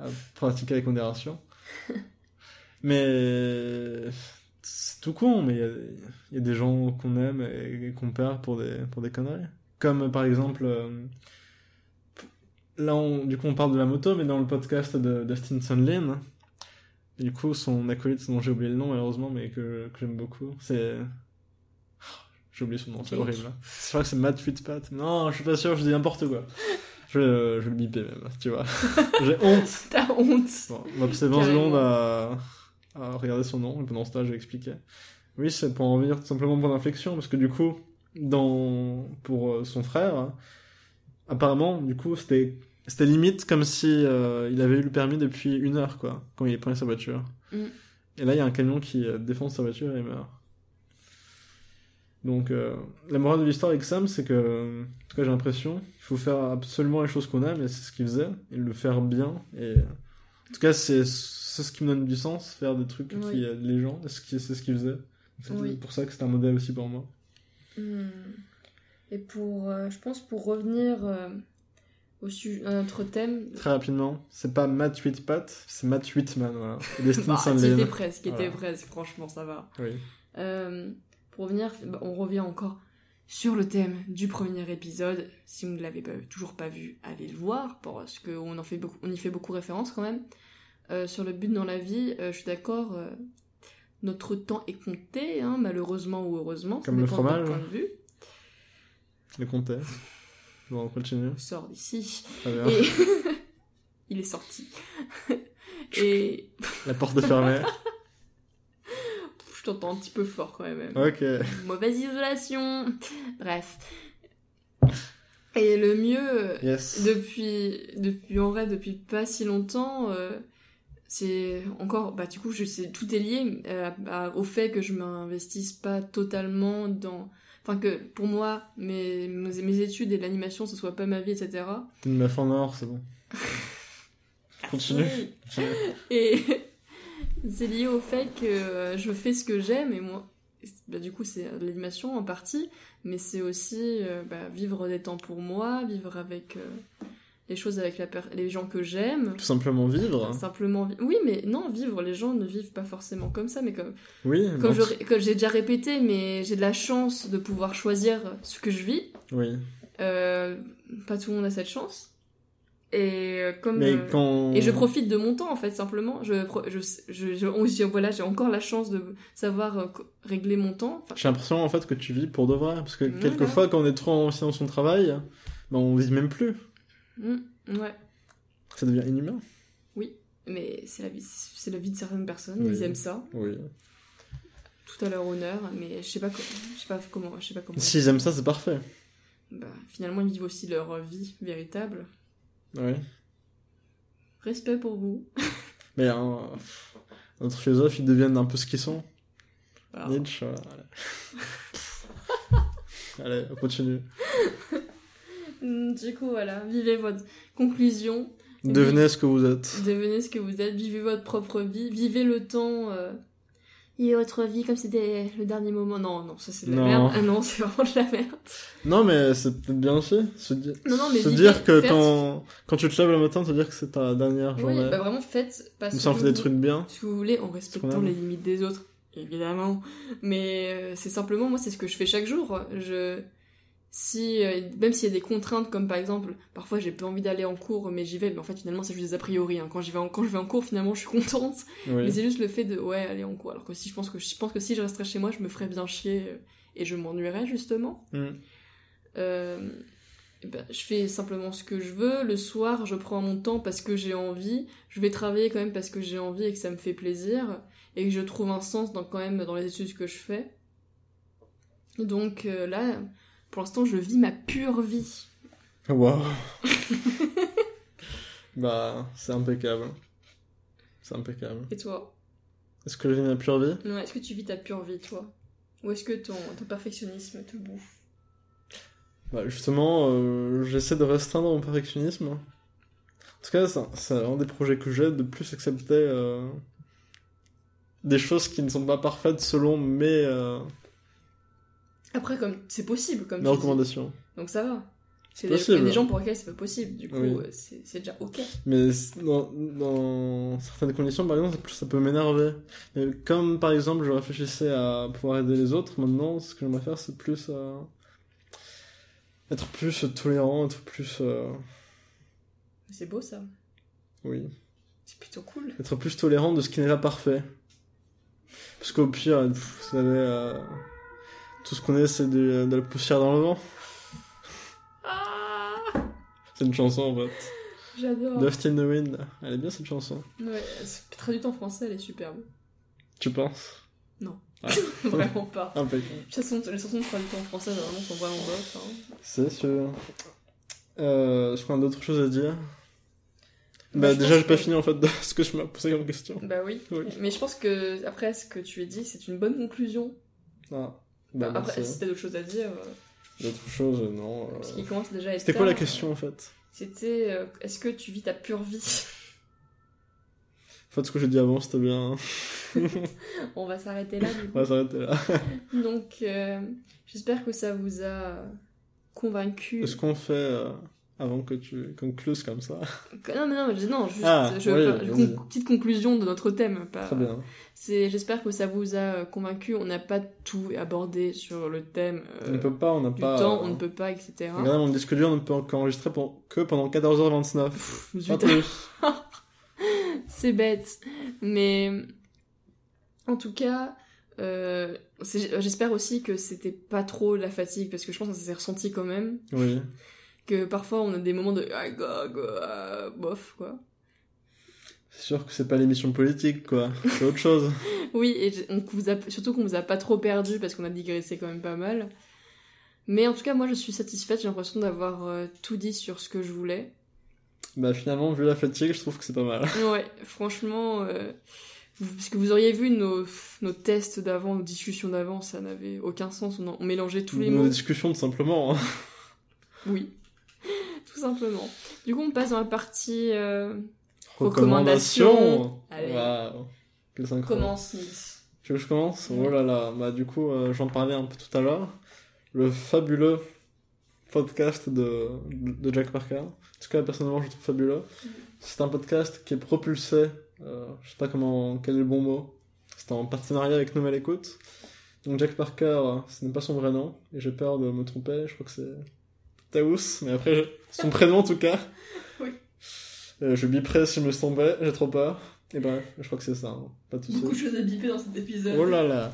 à pratiquer avec modération. mais c'est tout con, mais il y a, il y a des gens qu'on aime et qu'on perd pour des, pour des conneries. Comme par exemple, euh, là, on, du coup, on parle de la moto, mais dans le podcast de Dustin Sunlin, du coup, son acolyte, dont j'ai oublié le nom malheureusement, mais que, que j'aime beaucoup, c'est. J'ai oublié son nom, c'est horrible. hein. Je crois que c'est Matt Fitzpat. Non, je suis pas sûr, je dis n'importe quoi. Je vais, je vais le biper même, tu vois. J'ai honte. T'as honte. Bon, on va passer 20 Carrément. secondes à, à regarder son nom, et pendant ce temps, je vais expliquer. Oui, c'est pour en revenir tout simplement au point d'inflexion, parce que du coup, dans, pour euh, son frère, apparemment, du coup, c'était, c'était limite comme si euh, il avait eu le permis depuis une heure, quoi, quand il prenait sa voiture. Mm. Et là, il y a un camion qui euh, défonce sa voiture et il meurt. Donc, euh, la morale de l'histoire avec Sam, c'est que, en tout cas, j'ai l'impression, il faut faire absolument les choses qu'on aime, et c'est ce qu'il faisait, et le faire bien. Et en tout cas, c'est c'est ce qui me donne du sens, faire des trucs Oui. qui aident les gens, et c'est ce qu'il faisait. C'est Oui. pour ça que c'est un modèle aussi pour moi. Hmm. Et pour, euh, je pense, pour revenir euh, au sujet, à notre thème, Très rapidement, c'est pas Matt Whitpat, c'est Matt Whitman, voilà. Destin bah, Sandlin. c'était presque, était Voilà. presque, franchement, ça va. Oui. Euh, pour revenir, bah, on revient encore sur le thème du premier épisode. Si vous ne l'avez pas- toujours pas vu, allez le voir, parce qu'on en fait beaucoup, on y fait beaucoup référence quand même. Sur le but dans la vie, je suis d'accord. Notre temps est compté, hein, malheureusement ou heureusement. Comme le fromage. point de vue. Le comptait. Bon, on continue. Sort d'ici. Et il est sorti. Et La porte est fermée. je t'entends un petit peu fort quand même. ok. Mauvaise isolation. Bref. Et le mieux, Yes. depuis, depuis en vrai, depuis pas si longtemps, euh, c'est encore, bah du coup, je sais, tout est lié euh, à- au fait que je m'investisse pas totalement dans, enfin que pour moi, mes, mes, études et l'animation, ce soit pas ma vie, etc. T'es une meuf en or, c'est bon. Continue. Et c'est lié au fait que euh, je fais ce que j'aime et moi, bah, du coup c'est de l'animation en partie, mais c'est aussi euh, bah, vivre des temps pour moi, vivre avec euh, les choses avec la per- les gens que j'aime. Tout simplement vivre. Simplement, vi- oui, mais non, vivre, les gens ne vivent pas forcément comme ça, mais comme, Oui, comme, bon, je- comme j'ai déjà répété, mais j'ai de la chance de pouvoir choisir ce que je vis. oui. Euh, pas tout le monde a cette chance. Et euh, comme Mais quand. et je profite de mon temps en fait simplement. Je je, je, je- voilà j'ai encore la chance de savoir euh, régler mon temps. Enfin, J'ai l'impression en fait que tu vis pour de vrai. Parce que Voilà. quelquefois, quand on est trop investi dans son travail, ben, on vit même plus. Hmm, ouais. Ça devient inhumain. Mais c'est la vie c'est la vie de certaines personnes. Oui. Ils aiment ça. Oui. Tout à leur honneur. Mais je sais pas co- je sais pas comment je sais pas comment. S'ils aiment ça, c'est parfait. Bah, finalement ils vivent aussi leur vie véritable. Oui. Respect pour vous. Mais un, notre philosophe, ils deviennent un peu ce qu'ils sont. Voilà. Nietzsche. euh. Allez, on continue. Hmm, Du coup voilà vivez votre conclusion. Devenez ce que vous êtes. Devenez ce que vous êtes, vivez votre propre vie, vivez le temps. Euh... Vivez votre vie comme c'était le dernier moment. Non, non, ça c'est de la Non. merde. Ah non, c'est vraiment de la merde. Non, mais c'est peut-être bien aussi. Se, di- Non, non, mais se vivez- dire que faites- quand, quand tu te lèves le matin, te dire que c'est ta dernière Oui, journée. bah vraiment faites pas Comme ce ça, on que fait des vous- trucs bien. que vous voulez en respectant les limites des autres, évidemment. Mais euh, c'est simplement, moi, c'est ce que je fais chaque jour. Je... Si, euh, même s'il y a des contraintes, comme par exemple, parfois j'ai pas envie d'aller en cours, mais j'y vais, mais en fait, finalement, c'est juste des a priori. hein. Quand, j'y vais en... Quand je vais en cours, finalement, je suis contente. Oui. Mais c'est juste le fait de, ouais, aller en cours. Alors que si je pense que, je pense que si je resterais chez moi, je me ferais bien chier euh, et je m'ennuierais, justement. Mm. Euh, ben, je fais simplement ce que je veux. Le soir, je prends mon temps parce que j'ai envie. Je vais travailler quand même parce que j'ai envie et que ça me fait plaisir. Et que je trouve un sens dans, quand même dans les études que je fais. Donc là, pour l'instant, je vis ma pure vie. Waouh. bah, c'est impeccable. C'est impeccable. Et toi? Est-ce que je vis ma pure vie? Ouais, Est-ce que tu vis ta pure vie, toi? Ou est-ce que ton, ton perfectionnisme te bouffe? Bah, justement, euh, j'essaie de restreindre mon perfectionnisme. En tout cas, c'est c'est un des projets que j'ai de plus accepter euh, des choses qui ne sont pas parfaites selon mes, euh, Après, comme c'est possible, comme mes tu dis. recommandations. Donc ça va. C'est des, il y a possible. des gens pour lesquels c'est pas possible. Du coup, Oui. euh, c'est déjà ok. Mais dans, dans certaines conditions, par exemple, ça peut- m'énerver. Mais comme par exemple, je réfléchissais à pouvoir aider les autres, maintenant, ce que j'aimerais faire, c'est plus euh, être plus tolérant, être plus. euh, C'est beau ça. oui. C'est plutôt cool. être plus tolérant de ce qui n'est pas parfait. Parce qu'au pire, vous savez, euh, tout ce qu'on est, c'est de, de la poussière dans le vent. Ah C'est une chanson en fait. J'adore. Dust in the Wind. Elle est bien cette chanson. Ouais, traduite en français, elle est superbe. Tu penses? Vraiment pas. Impeccable. Les chansons, les chansons traduites en français, vraiment, sont vraiment bof. Hein. C'est sûr. Euh, Est-ce qu'on a d'autres choses à dire Bah, Bah, je déjà, j'ai pas que- fini en fait de ce que je m'ai posé comme question. Bah oui. Oui. Mais je pense que, après, ce que tu as dit, c'est une bonne conclusion. Ah, bah, après, si t'as d'autres choses à dire, euh, D'autres choses, non. euh, parce qu'il commence déjà à être C'était quoi la question en fait? C'était, euh, est-ce que tu vis ta pure vie? En fait, ce que j'ai dit avant, c'était bien. On va s'arrêter là, du coup. On va s'arrêter là. Donc, euh, j'espère que ça vous a convaincu. Est-ce qu'on fait euh, avant que tu conclues comme ça Non, mais non, mais non, juste Ah, je- je- con- petite conclusion de notre thème. Pas... Très bien. C'est, j'espère que ça vous a euh, convaincu. On n'a pas tout abordé sur le thème euh, on ne peut pas, on n'a pas. temps, euh, on ne peut pas, etc. Regardez, mon disque dur ne peut qu'enregistrer pour... que pendant 14h29. Zut. Pas plus. C'est bête. Mais en tout cas, euh, j'espère aussi que c'était pas trop la fatigue, parce que je pense que ça s'est ressenti quand même. Oui. Que parfois on a des moments de ah, go, go, ah, bof, quoi. C'est sûr que c'est pas l'émission politique, quoi. C'est autre chose. Oui, et j- on vous a, surtout qu'on vous a pas trop perdu parce qu'on a digressé quand même pas mal. Mais en tout cas, moi je suis satisfaite, j'ai l'impression d'avoir euh, tout dit sur ce que je voulais. bah, finalement, vu la fatigue, je trouve que c'est pas mal. Ouais, franchement, euh, vous- parce que vous auriez vu nos, nos tests d'avant, nos discussions d'avant, ça n'avait aucun sens, on, en- on mélangeait tous les Nos mots. discussions, tout simplement. hein. Oui, tout simplement. Du coup, on passe dans la partie euh, Recommandations. Recommandations. Synchro. commence. Tu veux que je commence? Ouais. Oh là là. Bah, du coup, euh, j'en parlais un peu tout à l'heure. Le fabuleux podcast de, de Jack Parker. En tout cas, personnellement, je le trouve fabuleux. C'est un podcast qui est propulsé, euh, je sais pas comment, quel est le bon mot. C'est en partenariat avec Nouvelle Écoute. Donc Jack Parker, euh, ce n'est pas son vrai nom, et j'ai peur de me tromper, je crois que c'est Taous, mais après, son prénom en tout cas. Oui. Euh, je biperai si je me tombé, j'ai trop peur. Et bref, je crois que c'est ça, hein. pas de Beaucoup de choses à biper dans cet épisode. Oh là là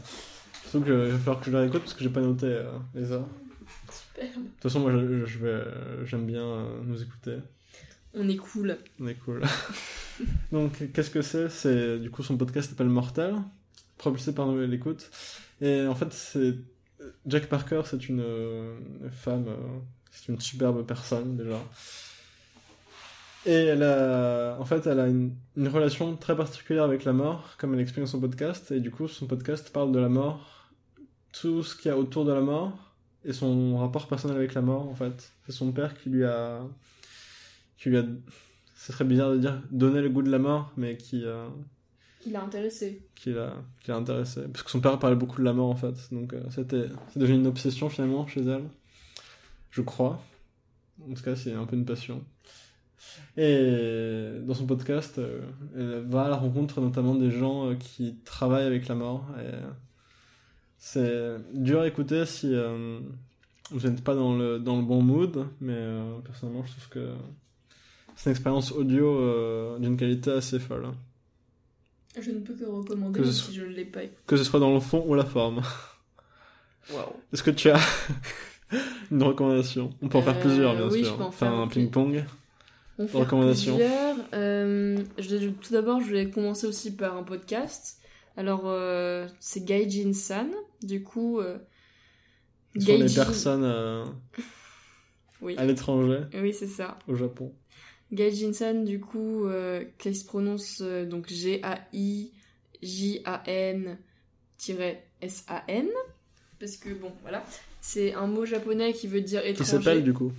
Surtout que il va falloir que je la réécoute parce que j'ai pas noté euh, les heures. Super. De toute façon, moi je, je vais, j'aime bien euh, nous écouter. On est cool. On est cool. Donc, qu'est-ce que c'est? C'est du coup son podcast s'appelle Mortel, propulsé par Nouvelle Écoute. Et en fait, c'est Jack Parker, c'est une, euh, femme, euh, c'est une superbe personne déjà. Et elle a, en fait, elle a une, une relation très particulière avec la mort, comme elle explique dans son podcast. Et du coup, son podcast parle de la mort, tout ce qu'il y a autour de la mort et son rapport personnel avec la mort. En fait, c'est son père qui lui a, qui lui a ce serait bizarre de dire donner le goût de la mort, mais qui, euh, Il a intéressé. qui l'a qui l'a intéressé. Parce que son père parlait beaucoup de la mort en fait. Donc euh, c'était c'est devenu une obsession finalement chez elle. Je crois. En tout cas, c'est un peu une passion. Et dans son podcast, euh, elle va à la rencontre notamment des gens euh, qui travaillent avec la mort. C'est dur à écouter si euh, vous n'êtes pas dans le, dans le bon mood, mais euh, personnellement, je trouve que c'est une expérience audio euh, d'une qualité assez folle. Je ne peux que recommander Que même si je ne l'ai pas écouté. Que ce soit dans le fond ou la forme. Waouh. Est-ce que tu as une recommandation On peut en faire Euh, plusieurs, bien oui, sûr. je peux en faire faire un ping-pong. On fait Recommandations. plusieurs. Euh, je tout d'abord, je vais commencer aussi par un podcast. Alors, euh, c'est Gaijin San. Du coup, euh, Ce sont les personnes euh, Oui. à l'étranger, Oui, c'est ça. au Japon. Gaijin San, du coup, euh, qui se prononce euh, donc G-A-I-J-A-N-S-A-N. Parce que, bon, voilà. C'est un mot japonais qui veut dire Qui étranger. s'appelle du coup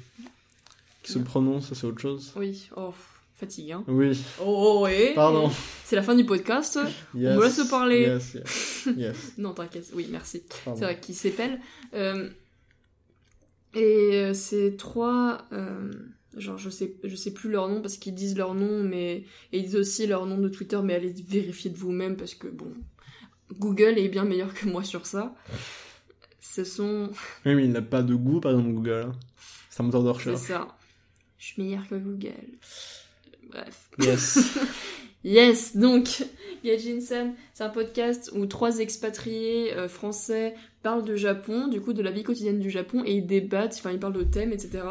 Qui se Non. prononce, c'est autre chose. Oui, oh, fatigue, hein. Oui, Oh, ouais. pardon. C'est la fin du podcast. Yes. me laisse parler. Yes, yes. yes. Non, t'inquiète. Oui, merci. C'est vrai qu'ils s'épellent. Euh, et euh, ces trois, euh, genre je sais, je sais plus leur nom parce qu'ils disent leur nom, mais et ils disent aussi leur nom de Twitter, mais allez vérifier de vous-même parce que bon, Google est bien meilleur que moi sur ça. Ce sont, Oui, mais il n'a pas de goût, par exemple, Google. hein. C'est un moteur de c'est recherche. ça. Je suis meilleur que Google. Bref. Yes. Yes, donc Gajin-san, c'est un podcast où trois expatriés euh, français parlent du Japon, du coup de la vie quotidienne du Japon, et ils débattent, enfin ils parlent de thèmes, etc.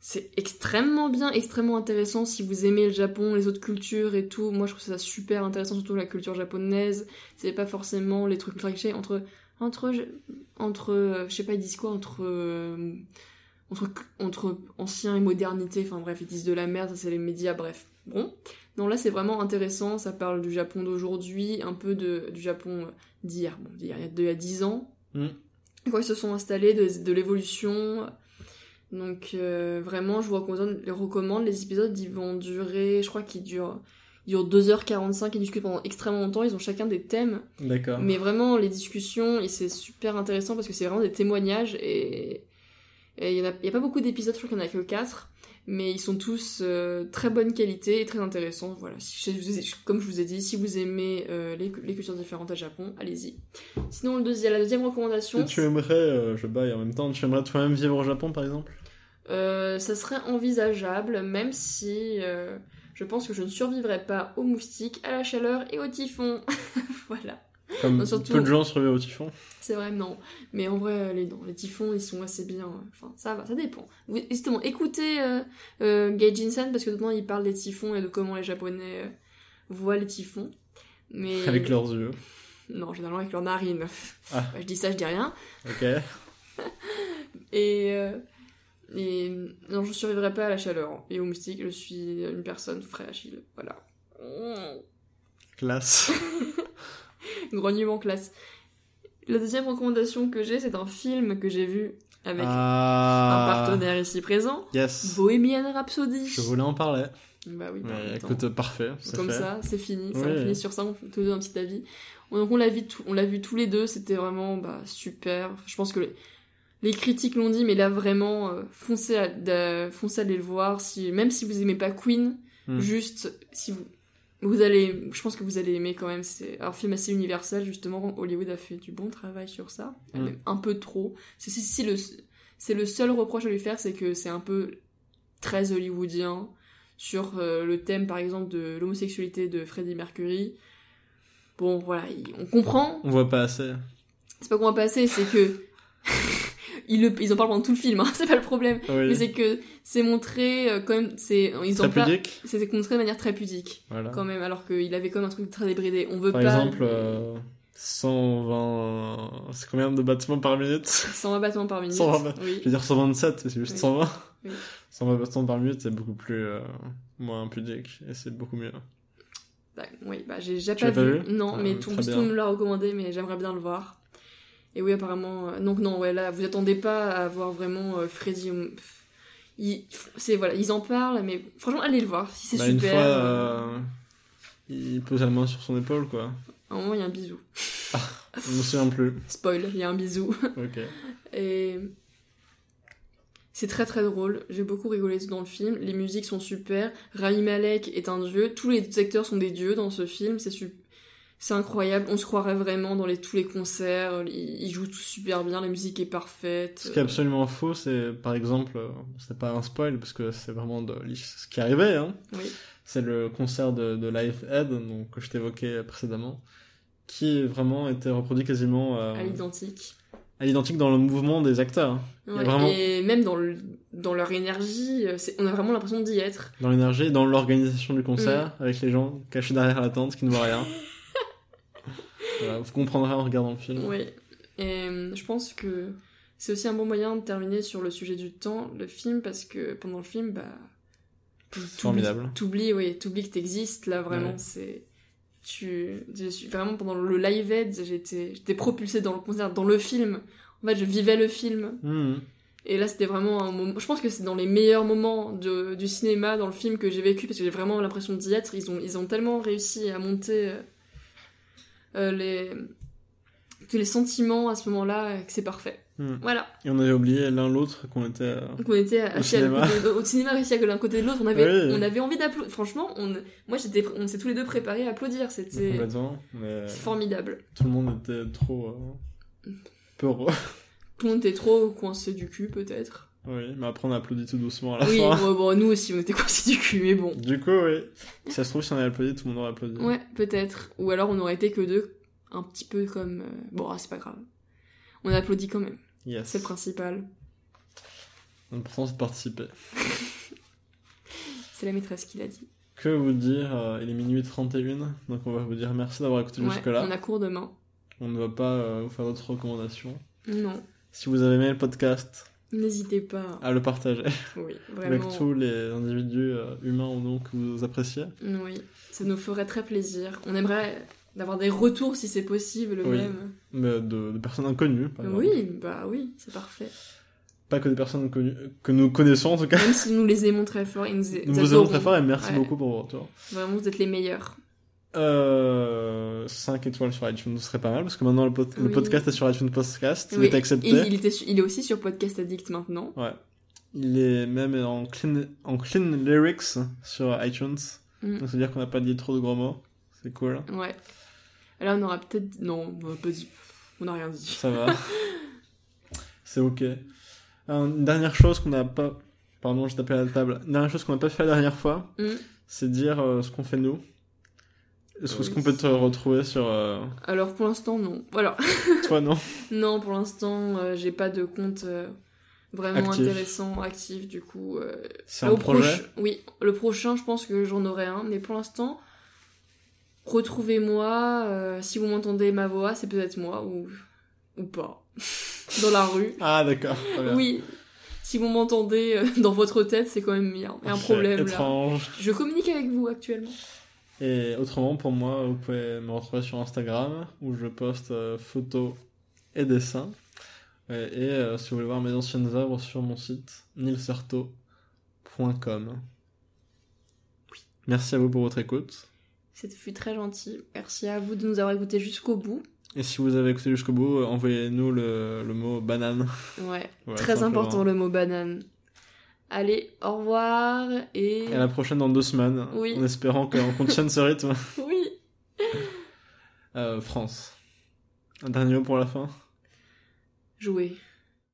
C'est extrêmement bien, extrêmement intéressant si vous aimez le Japon, les autres cultures et tout. Moi je trouve ça super intéressant, surtout la culture japonaise. C'est pas forcément les trucs clichés entre entre entre euh, je sais pas ils disent quoi entre euh, entre entre ancien et modernité. Enfin bref ils disent de la merde, ça c'est les médias. Bref bon. Non, là, c'est vraiment intéressant. Ça parle du Japon d'aujourd'hui, un peu de, du Japon d'hier, bon, d'hier, il y a- d'il y a 10 ans. Mm. Quand ils se sont installés, de, de l'évolution. Donc, euh, vraiment, je vous recommande, les recommande. Les épisodes, ils vont durer, je crois qu'ils durent, durent 2h45, ils discutent pendant extrêmement longtemps. Ils ont chacun des thèmes. D'accord. Mais vraiment, les discussions, et c'est super intéressant parce que c'est vraiment des témoignages et il y en a, pas beaucoup d'épisodes, je crois qu'il y en a que 4, mais ils sont tous euh, très bonne qualité et très intéressants. Voilà, Si- je comme je vous ai dit, si vous aimez euh, les, les cultures différentes à Japon, allez-y. Sinon, le deuxième, la deuxième recommandation, Et tu aimerais, euh, je baille en même temps, tu aimerais toi-même vivre au Japon par exemple? Ça serait envisageable, même si je pense que je ne survivrais pas aux moustiques, à la chaleur et au typhon. voilà. Comme Non, surtout- peu de gens survivent au typhon. C'est vrai, non. Mais en vrai, les, non, les typhons, ils sont assez bien. Enfin, ça va, ça dépend. Vous- Justement, écoutez euh, euh, parce que dedans, il parle des typhons et de comment les Japonais euh, voient les typhons. Mais... Avec leurs yeux. Non, généralement avec leurs narines. Ah. Bah, je dis ça, je dis rien. Ok. Et... et non, je survivrai pas à la chaleur. Et aux moustiques, je suis une personne fragile. Voilà. Classe. Grognement classe. La deuxième recommandation que j'ai, c'est un film que j'ai vu avec un Ah. partenaire ici présent. Yes. Bohemian Rhapsody. Je voulais en parler. Bah oui, bah, écoute, parfait. c'est comme fait. ça, c'est fini. Ça, Oui. on finit sur ça, on fait tous les deux un petit avis. Donc on l'a vu, on l'a vu tous les deux, c'était vraiment bah, super. Je pense que les, les critiques l'ont dit, mais là vraiment, euh, foncez, à, foncez aller le voir. Si, même si vous aimez pas Queen, Hmm. juste si vous, vous allez, je pense que vous allez aimer quand même. C'est un film assez universel justement. Hollywood a fait du bon travail sur ça, Hmm. même un peu trop. C'est si, si le, c'est le seul reproche à lui faire, c'est que c'est un peu très hollywoodien sur euh, le thème par exemple de l'homosexualité de Freddie Mercury. Bon voilà, il- on comprend. On voit pas assez. C'est pas qu'on va passer, c'est que ils, le- ils en parlent pendant tout le film, hein, c'est pas le problème. Oui. Mais c'est que c'est montré euh, quand même, c'est ils pudique. C'est montré de manière très pudique Voilà. quand même, alors qu'il avait comme un truc très débridé. On veut Par pas. exemple, euh, 120... C'est combien de battements par minute? 120 battements par minute. 120 battements. Oui. Je veux dire 127, mais c'est juste Oui. 120. Oui. 120 battements par minute, c'est beaucoup plus... euh, moins pudique, et c'est beaucoup mieux. Bah, oui, bah j'ai déjà pas, vu. Non, Ah, mais tout, tout bien. le monde me l'a recommandé, mais j'aimerais bien le voir. Et oui, apparemment. euh, donc non, ouais, là, vous attendez pas à voir vraiment euh, Freddy. il- c'est voilà, ils en parlent, mais franchement, allez le voir. Si c'est Bah, super. Une fois, euh, il pose la main sur son épaule, quoi. À un moment, il y a un bisou. Je me souviens plus. Spoil, il y a un bisou. Ok. Et c'est très très drôle. J'ai beaucoup rigolé dans le film. Les musiques sont super. Rami Malek est un dieu. Tous les acteurs sont des dieux dans ce film. C'est su- c'est incroyable. On se croirait vraiment dans les, tous les concerts. Ils, ils jouent tous super bien. La musique est parfaite. Ce qui est absolument faux, c'est par exemple, euh, c'est pas un spoil parce que c'est vraiment de ce qui arrivait, hein. Oui. C'est le concert de, de Live Aid, donc que je t'évoquais précédemment, qui vraiment était reproduit quasiment euh, À l'identique. à l'identique dans le mouvement des acteurs, hein. Ouais, vraiment- Et même dans, le- dans leur énergie, euh, on a vraiment l'impression d'y être. dans l'énergie, dans l'organisation du concert, Mm. avec les gens cachés derrière la tente qui ne voient rien. Voilà, vous comprendrez en regardant le film. Oui. Et euh, je pense que c'est aussi un bon moyen de terminer sur le sujet du temps, le film, parce que pendant le film, bah. Formidable. T'oublies, oui, t'oublies que t'existes, là, vraiment, Ouais. c'est. Tu. Je suis vraiment pendant le live aid, j'étais j'étais propulsée dans le concert, dans le film. En fait, je vivais le film. Mhm. Et là, c'était vraiment un moment. Je pense que c'est dans les meilleurs moments de, du cinéma, dans le film que j'ai vécu, parce que j'ai vraiment l'impression d'y être. Ils ont, ils ont tellement réussi à monter euh, les, que les sentiments à ce moment-là, euh, que c'est parfait. Mhm. Voilà. Et on avait oublié l'un l'autre qu'on était. euh, Donc on était à cinéma. côté- au cinéma, à l'un côté de l'autre. On avait, Oui. on avait envie d'applaudir. Franchement, on, moi, j'étais, on s'est tous les deux préparés à applaudir. C'était complètement, mais c'est formidable. tout le monde était trop euh, peureux. Tout le monde était trop coincé du cul, peut-être. Oui, mais après on a applaudi tout doucement à la Oui, fin. bon, bon, nous aussi, on était coincés du cul, mais bon. Du coup, oui. Si ça se trouve, si on avait applaudi, tout le monde aurait applaudi. Ouais, peut-être. Ou alors on aurait été que deux, un petit peu comme. euh, Bon, ah, c'est pas grave. On a applaudi quand même. Yes. C'est le principal. L'important, c'est de participer. C'est la maîtresse qui l'a dit. Que vous dire euh, Il est minuit 31, donc on va vous dire merci d'avoir écouté Ouais, jusque-là. on a cours demain. On ne va pas euh, vous faire d'autres recommandations. Non, Si vous avez aimé le podcast, n'hésitez pas. à le partager Oui, avec tous les individus euh, humains ou non que vous appréciez. Oui, ça nous ferait très plaisir. On aimerait d'avoir des retours si c'est possible Oui. même. Mais de, de personnes inconnues, par exemple. Oui, bah oui, c'est parfait. Pas que des personnes connues, que nous connaissons en tout cas. Même si nous les aimons très fort, ils nous, Nous vous aimons très fort et merci Ouais. beaucoup pour vos retours. Vraiment, vous êtes les meilleurs. Euh, 5 étoiles sur iTunes, ce serait pas mal parce que maintenant le, pod- le Oui. podcast est sur iTunes Podcast, il Oui, est accepté. Et il, était il est aussi sur Podcast Addict maintenant. Ouais. Il est même en clean, en clean lyrics sur iTunes. Mm. Donc, c'est-à-dire qu'on n'a pas dit trop de gros mots. C'est cool. Ouais. Là, on aura peut-être. Non, on n'a pas dit. On n'a rien dit. Ça va. c'est ok. Alors, Une dernière chose qu'on n'a pas. Pardon, j'ai tapé à la table. Une dernière chose qu'on n'a pas fait la dernière fois, Mm. c'est dire euh, ce qu'on fait nous. Est-ce Oui. qu'on peut te retrouver sur. euh, Alors, pour l'instant, non. Voilà. Toi, non Non, pour l'instant, euh, j'ai pas de compte euh, vraiment Actif. intéressant, actif, du coup. euh, C'est Là, un projet proche- Oui, le prochain, je pense que j'en aurai un, mais pour l'instant, retrouvez-moi. euh, si vous m'entendez ma voix, c'est peut-être moi ou, ou pas. dans la rue. Ah, d'accord. bien. Oui. Si vous m'entendez euh, dans votre tête, c'est quand même a il y a un problème là. étrange. Je communique avec vous actuellement. Et autrement, pour moi, vous pouvez me retrouver sur Instagram où je poste euh, photos et dessins. Et, et, euh, si vous voulez voir mes anciennes œuvres sur mon site nilserto.com. Merci à vous pour votre écoute. C'était fut très gentil. Merci à vous de nous avoir écoutés jusqu'au bout. Et si vous avez écouté jusqu'au bout, euh, envoyez-nous le, le mot banane. Ouais, Ouais, très important le mot banane. Allez, au revoir et... Et à la prochaine dans deux semaines, Oui. en espérant qu'on contienne ce rythme. Oui. Euh, France. Un dernier mot pour la fin? Jouer.